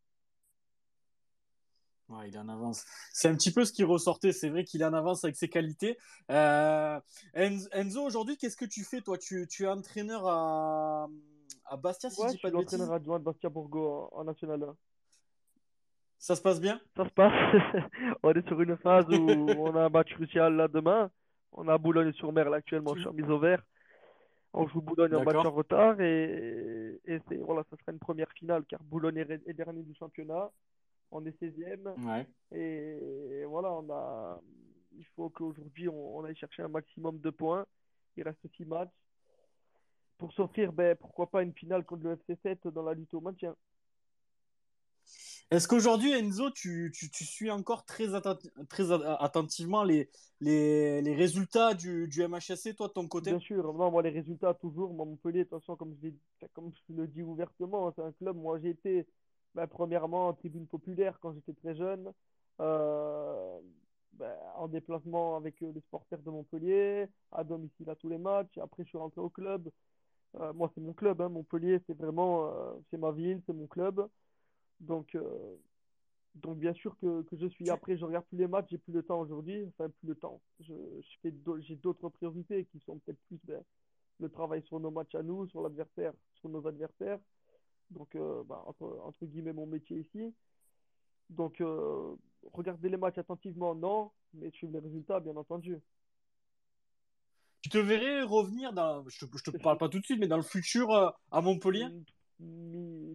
Ouais, il est en avance. C'est un petit peu ce qui ressortait. C'est vrai qu'il est en avance avec ses qualités. Euh, Enzo, aujourd'hui, qu'est-ce que tu fais, toi? Tu, tu es entraîneur à, à Bastia, si Ouais, je dis pas de bêtises? adjoint de Bastia Bourgo en, en National 1. Ça se passe bien? Ça se passe. On est sur une phase où on a un match crucial là demain. On a Boulogne-sur-Mer là actuellement, je suis en mise au vert. On joue Boulogne en match en retard et, et c'est voilà, ça sera une première finale car Boulogne est, est dernier du championnat. On est 16e Ouais. et voilà, on a il faut qu'aujourd'hui on, on aille chercher un maximum de points. Il reste 6 matchs pour s'offrir ben, pourquoi pas une finale contre le FC7 dans la lutte au maintien. Est-ce qu'aujourd'hui, Enzo, tu, tu, tu suis encore très, très attentivement les, les, les résultats du, du MHSC, toi, de ton côté? Bien sûr, non, les résultats toujours, Montpellier, de toute façon, comme je, le dis ouvertement, c'est un club, moi j'ai été ben, premièrement en tribune populaire quand j'étais très jeune, euh, ben, en déplacement avec euh, les supporters de Montpellier, à domicile à tous les matchs, après je suis rentré au club, Euh, moi c'est mon club, hein, Montpellier c'est vraiment, c'est ma ville, c'est mon club, donc, euh, donc bien sûr que, que je suis, après je regarde plus les matchs, j'ai plus le temps aujourd'hui, enfin plus le temps, je, je fais j'ai d'autres priorités qui sont peut-être plus ben, le travail sur nos matchs à nous, sur l'adversaire, sur nos adversaires. Donc, euh, bah, entre, entre guillemets, mon métier ici. Donc, euh, regarder les matchs attentivement, non, mais suivre les résultats, bien entendu. Tu te verrais revenir dans, je te, je te parle pas tout de suite, mais dans le futur euh, à Montpellier?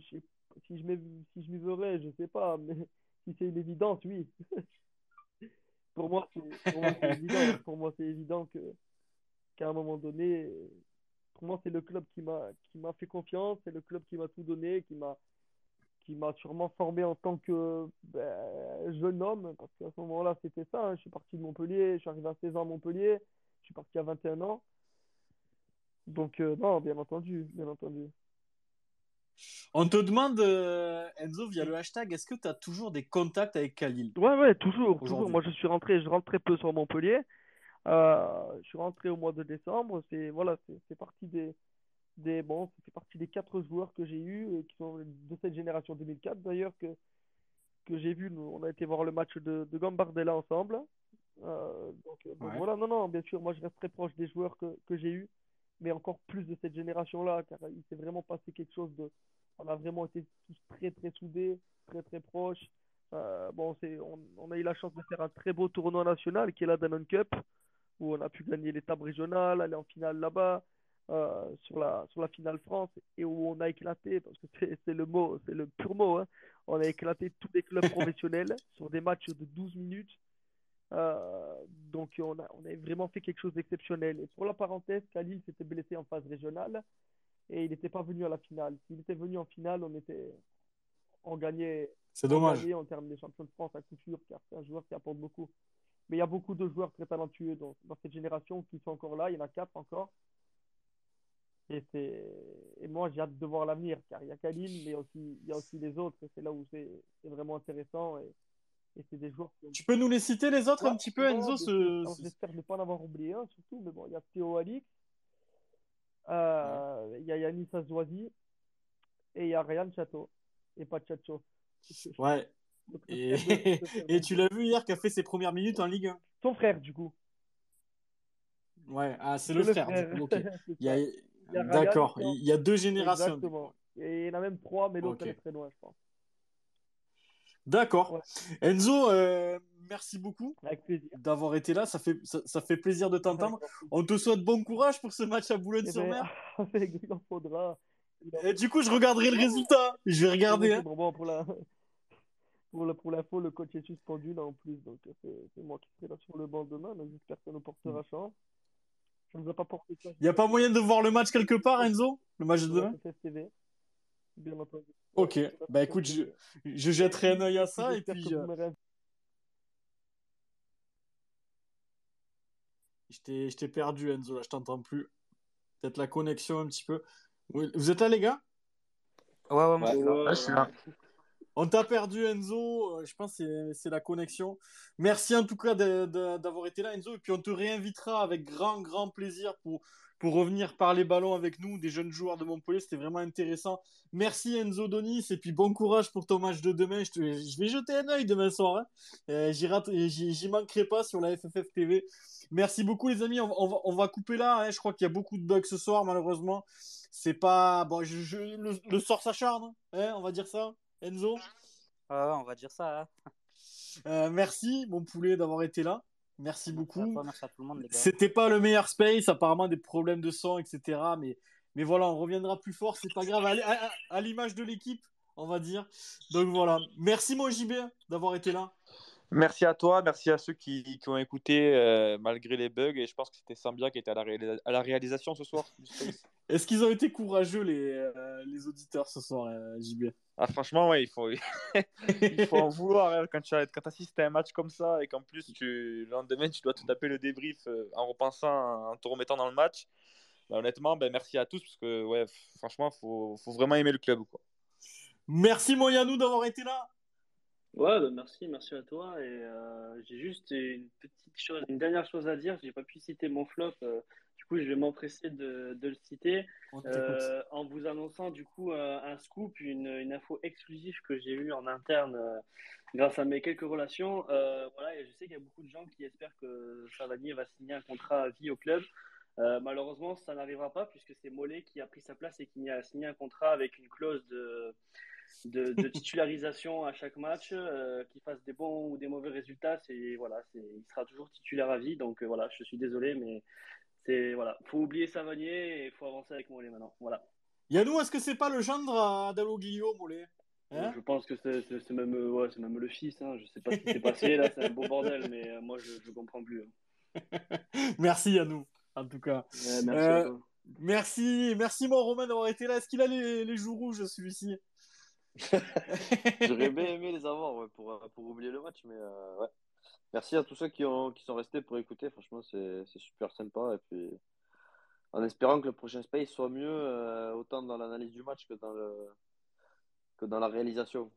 Sais- si je si je m'y verrais, je sais pas, mais si c'est une évidence, oui. Pour moi, c'est pour moi, c'est évident. Pour moi, c'est évident que qu'à un moment donné, pour moi, c'est le club qui m'a qui m'a fait confiance, c'est le club qui m'a tout donné, qui m'a qui m'a sûrement formé en tant que ben, jeune homme, parce qu'à ce moment-là, c'était ça. hein. Je suis parti de Montpellier, je suis arrivé à 16 ans à Montpellier, je suis parti à 21 ans. Donc, euh, non, bien entendu, bien entendu. On te demande, euh, Enzo, via le hashtag, est-ce que tu as toujours des contacts avec Khalil? Ouais, ouais, toujours, toujours. Moi, je suis rentré, je rentre très peu sur Montpellier. Euh, je suis rentré au mois de décembre. C'est voilà, c'est parti des, des bon, c'est parti des quatre joueurs que j'ai eus, euh, qui sont de cette génération 2004 d'ailleurs, que que j'ai vu. Nous, on a été voir le match de, de Gambardella ensemble. Euh, donc, donc Ouais. voilà, non, non, bien sûr, moi je reste très proche des joueurs que, que j'ai eus, mais encore plus de cette génération-là, car il s'est vraiment passé quelque chose de. On a vraiment été tous très, très soudés, très, très proches. Euh, bon, on, on a eu la chance de faire un très beau tournoi national qui est la Danone Cup, où on a pu gagner l'étape régionale, aller en finale là-bas, euh, sur la, sur la finale France, et où on a éclaté, parce que c'est, c'est le mot, c'est le pur mot, hein, on a éclaté tous les clubs professionnels sur des matchs de 12 minutes. Euh, donc on a, on a vraiment fait quelque chose d'exceptionnel. Et pour la parenthèse, Khalil s'était blessé en phase régionale et il n'était pas venu à la finale. S'il était venu en finale, on était, on gagnait, C'est dommage. gagnait en termes des champions de France à coup sûr, car c'est un joueur qui apporte beaucoup. Mais il y a beaucoup de joueurs très talentueux dans, dans cette génération qui sont encore là. Il y en a quatre encore. Et, moi, j'ai hâte de voir l'avenir, car il y a Khalil, mais aussi, il y a aussi les autres. Et c'est là où c'est, c'est vraiment intéressant. Et, et c'est des joueurs qui ont Tu peux nous les citer, les autres, Ouais, un petit peu, Enzo ce- J'espère ne pas en avoir oublié un, surtout. Mais bon, il y a Théo Alix, euh, il y a Yanis Azouazi et il y a Ryan Chateau. Et pas Chacho. Ouais. Et, et tu l'as vu hier qui a fait ses premières minutes en Ligue 1. Son frère, du coup. Ouais, ah, c'est le le frère. Il y a- D'accord, il y a deux générations. Exactement. Et il y en a même trois, mais l'autre, est très loin, je pense. D'accord. Ouais. Enzo, euh, merci beaucoup d'avoir été là. Ça fait, ça, ça fait plaisir de t'entendre. On te souhaite bon courage pour ce match à Eh ben, Boulogne-sur-Mer. avec- il en faudra. Il en Et du coup, je regarderai le résultat. Je vais regarder. hein. Bon, bon, pour la pour la- pour l'info, le coach est suspendu là en plus, donc euh, c'est moi qui serai là sur le banc demain, donc j'espère que ça nous portera chance. Il n'y a pas moyen de voir le match quelque part, Enzo? Le match de demain? bien entendu. Ok. Bah écoute, je, je jetterai un œil à ça et puis euh, je t'ai je t'ai perdu, Enzo. Là, je t'entends plus. Peut-être la connexion un petit peu. Vous êtes là, les gars? Ouais, ouais, moi, je suis là. Ouais, je suis là. On t'a perdu, Enzo. Euh, Je pense que c'est- c'est la connexion. Merci en tout cas d'avoir été là, Enzo. Et puis on te réinvitera avec grand, grand plaisir pour, pour revenir parler ballon avec nous, des jeunes joueurs de Montpellier. C'était vraiment intéressant. Merci, Enzo Donis. Et puis bon courage pour ton match de demain. Je, te- je vais jeter un œil demain soir. hein. Euh, J'y manquerai pas sur la FFF TV. Merci beaucoup, les amis. On, on va, on va couper là. hein. Je crois qu'il y a beaucoup de bugs ce soir, malheureusement. C'est pas. Bon, je, je- le, le sort s'acharne. hein, on va dire ça. Enzo? Ouais, on va dire ça. euh, merci, mon poulet, d'avoir été là. Merci beaucoup. toi, merci à tout le monde, les gars. C'était pas le meilleur space, apparemment des problèmes de son, etc. Mais, mais voilà, on reviendra plus fort, c'est pas grave. À, à- à l'image de l'équipe, on va dire. Donc voilà. Merci, mon JB, d'avoir été là. Merci à toi, merci à ceux qui, qui ont écouté euh, malgré les bugs. Et je pense que c'était Sambia qui était à la, réalisa- à la réalisation ce soir. Est-ce qu'ils ont été courageux, les, euh, les auditeurs, ce soir, euh, JB Ah, franchement, ouais, il faut, il faut en vouloir hein, quand tu as- quand assistes à un match comme ça et qu'en plus, tu, le lendemain, tu dois te taper le débrief euh, en repensant, en te remettant dans le match. Bah, honnêtement, ben, merci à tous parce que, ouais, franchement, il faut, faut vraiment aimer le club. Quoi. Merci, mon Yannou, d'avoir été là. Ouais, bah, merci, merci à toi. Et euh, j'ai juste une petite chose, une dernière chose à dire. J'ai pas pu citer mon flop. euh, du coup, je vais m'empresser de, de le citer euh, en vous annonçant du coup un, un scoop, une, une info exclusive que j'ai eue en interne euh, grâce à mes quelques relations. Euh, voilà, et je sais qu'il y a beaucoup de gens qui espèrent que Savanier va signer un contrat à vie au club. Euh, malheureusement, ça n'arrivera pas puisque c'est Mollet qui a pris sa place et qui a signé un contrat avec une clause de, de, de titularisation à chaque match, euh, qu'il fasse des bons ou des mauvais résultats, c'est voilà, c'est il sera toujours titulaire à vie. Donc euh, voilà, je suis désolé, mais c'est voilà, faut oublier Savanier et il faut avancer avec Mollet maintenant. Voilà. Yannou, est-ce que c'est pas le gendre à Dalloglio, Mollet? Hein? Je pense que c'est même euh, ouais, même le fils. Hein. Je sais pas ce qui s'est passé là, c'est un beau bordel, mais euh, moi je je comprends plus. hein. Merci, Yannou, en tout cas. Ouais, merci à toi. Merci, merci, mon Romain, d'avoir été là. Est-ce qu'il a les, les joues rouges, celui-ci? J'aurais bien aimé les avoir pour, euh, pour oublier le match, mais euh, ouais. Merci à tous ceux qui, ont, qui sont restés pour écouter. Franchement, c'est super sympa. Et puis, en espérant que le prochain Space soit mieux, euh, autant dans l'analyse du match que dans, le, que dans la réalisation.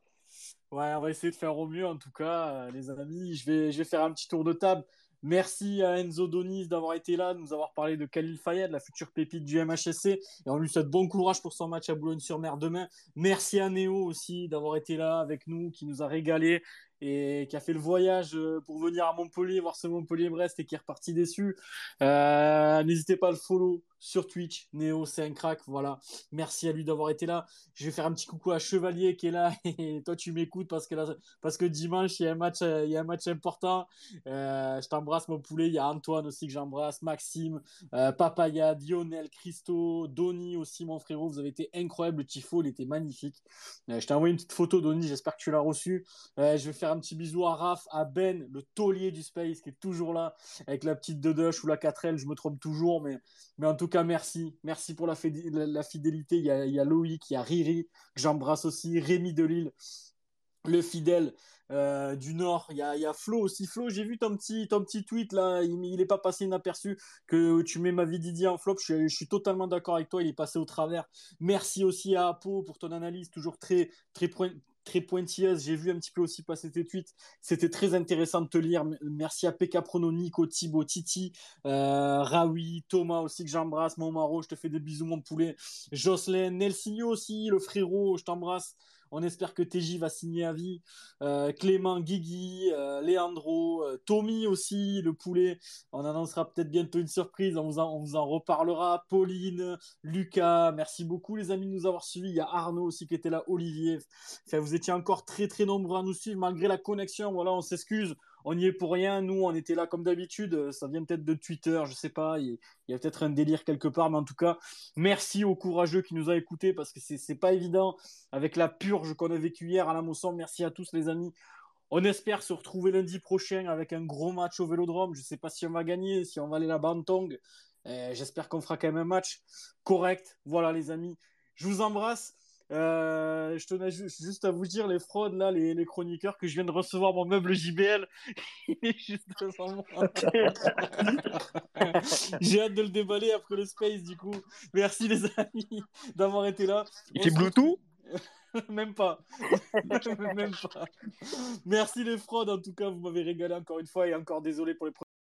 Ouais, on va essayer de faire au mieux en tout cas, les amis. Je vais, je vais faire un petit tour de table. Merci à Enzo Donis d'avoir été là, de nous avoir parlé de Khalil Fayed, la future pépite du MHSC. Et on lui souhaite bon courage pour son match à Boulogne-sur-Mer demain. Merci à Néo aussi d'avoir été là avec nous, qui nous a régalé et qui a fait le voyage euh, pour venir à Montpellier, voir ce Montpellier-Brest et qui est reparti déçu. Euh, N'hésitez pas à le follow sur Twitch. Néo, c'est un crack. Voilà. Merci à lui d'avoir été là. Je vais faire un petit coucou à Chevalier qui est là. Et toi, tu m'écoutes parce que, parce que dimanche, il y a un match, il y a un match important. Euh, je t'embrasse, mon poulet. Il y a Antoine aussi que j'embrasse, Maxime, Papaya, Lionel, Christo, Donny aussi, mon frérot. Vous avez été incroyable. Le tifo, il était magnifique. Je t'ai envoyé une petite photo, Donny. J'espère que tu l'as reçu. Je vais faire un petit bisou à Raph, à Ben, le taulier du Space qui est toujours là avec la petite Dedush ou la 4L. Je me trompe toujours, mais, mais en tout cas, merci. Merci pour la, la, fidélité. Il y, a, a Loïc, il y a Riri, que j'embrasse aussi, Rémi de Lille, le fidèle euh, du Nord. Il y a, Flo aussi. Flo, j'ai vu ton petit, ton petit tweet là. Il, il est pas passé inaperçu que tu mets ma vie Didier en flop. Je, suis- totalement d'accord avec toi. Il est passé au travers. Merci aussi à Apo pour ton analyse, toujours très, très, très pointilleuse. J'ai vu un petit peu aussi passer tes tweets. C'était très intéressant de te lire. Merci à PK Prono, Nico, Thibaut, Titi, euh, Raoui, Thomas aussi que j'embrasse. Mon Maro, je te fais des bisous, mon poulet. Jocelyn, Nelsigno aussi, le frérot, je t'embrasse. On espère que TJ va signer à vie. Euh, Clément, Guigui, euh, Leandro, euh, Tommy aussi, le poulet. On annoncera peut-être bientôt une surprise. On vous, en, reparlera. Pauline, Lucas, merci beaucoup les amis de nous avoir suivis. Il y a Arnaud aussi qui était là, Olivier. Vous étiez encore très très nombreux à nous suivre malgré la connexion. Voilà, on s'excuse on n'y est pour rien. Nous, on était là comme d'habitude. Ça vient peut-être de Twitter, je sais pas. Il y a peut-être un délire quelque part, mais en tout cas, merci aux courageux qui nous a écoutés parce que c'est pas évident avec la purge qu'on a vécue hier à la Mosson. Merci à tous, les amis. On espère se retrouver lundi prochain avec un gros match au Vélodrome. Je sais pas si on va gagner, si on va aller la Bantong. J'espère qu'on fera quand même un match correct. Voilà, les amis. Je vous embrasse. Euh, je tenais juste à vous dire, les fraudes, là, les, les, chroniqueurs, que je viens de recevoir mon meuble JBL. Il est juste devant moi. J'ai hâte de le déballer après le space, du coup. Merci, les amis, d'avoir été là. Il fait Bluetooth? Même pas. Même pas. Merci les fraudes, en tout cas, vous m'avez régalé encore une fois et encore désolé pour les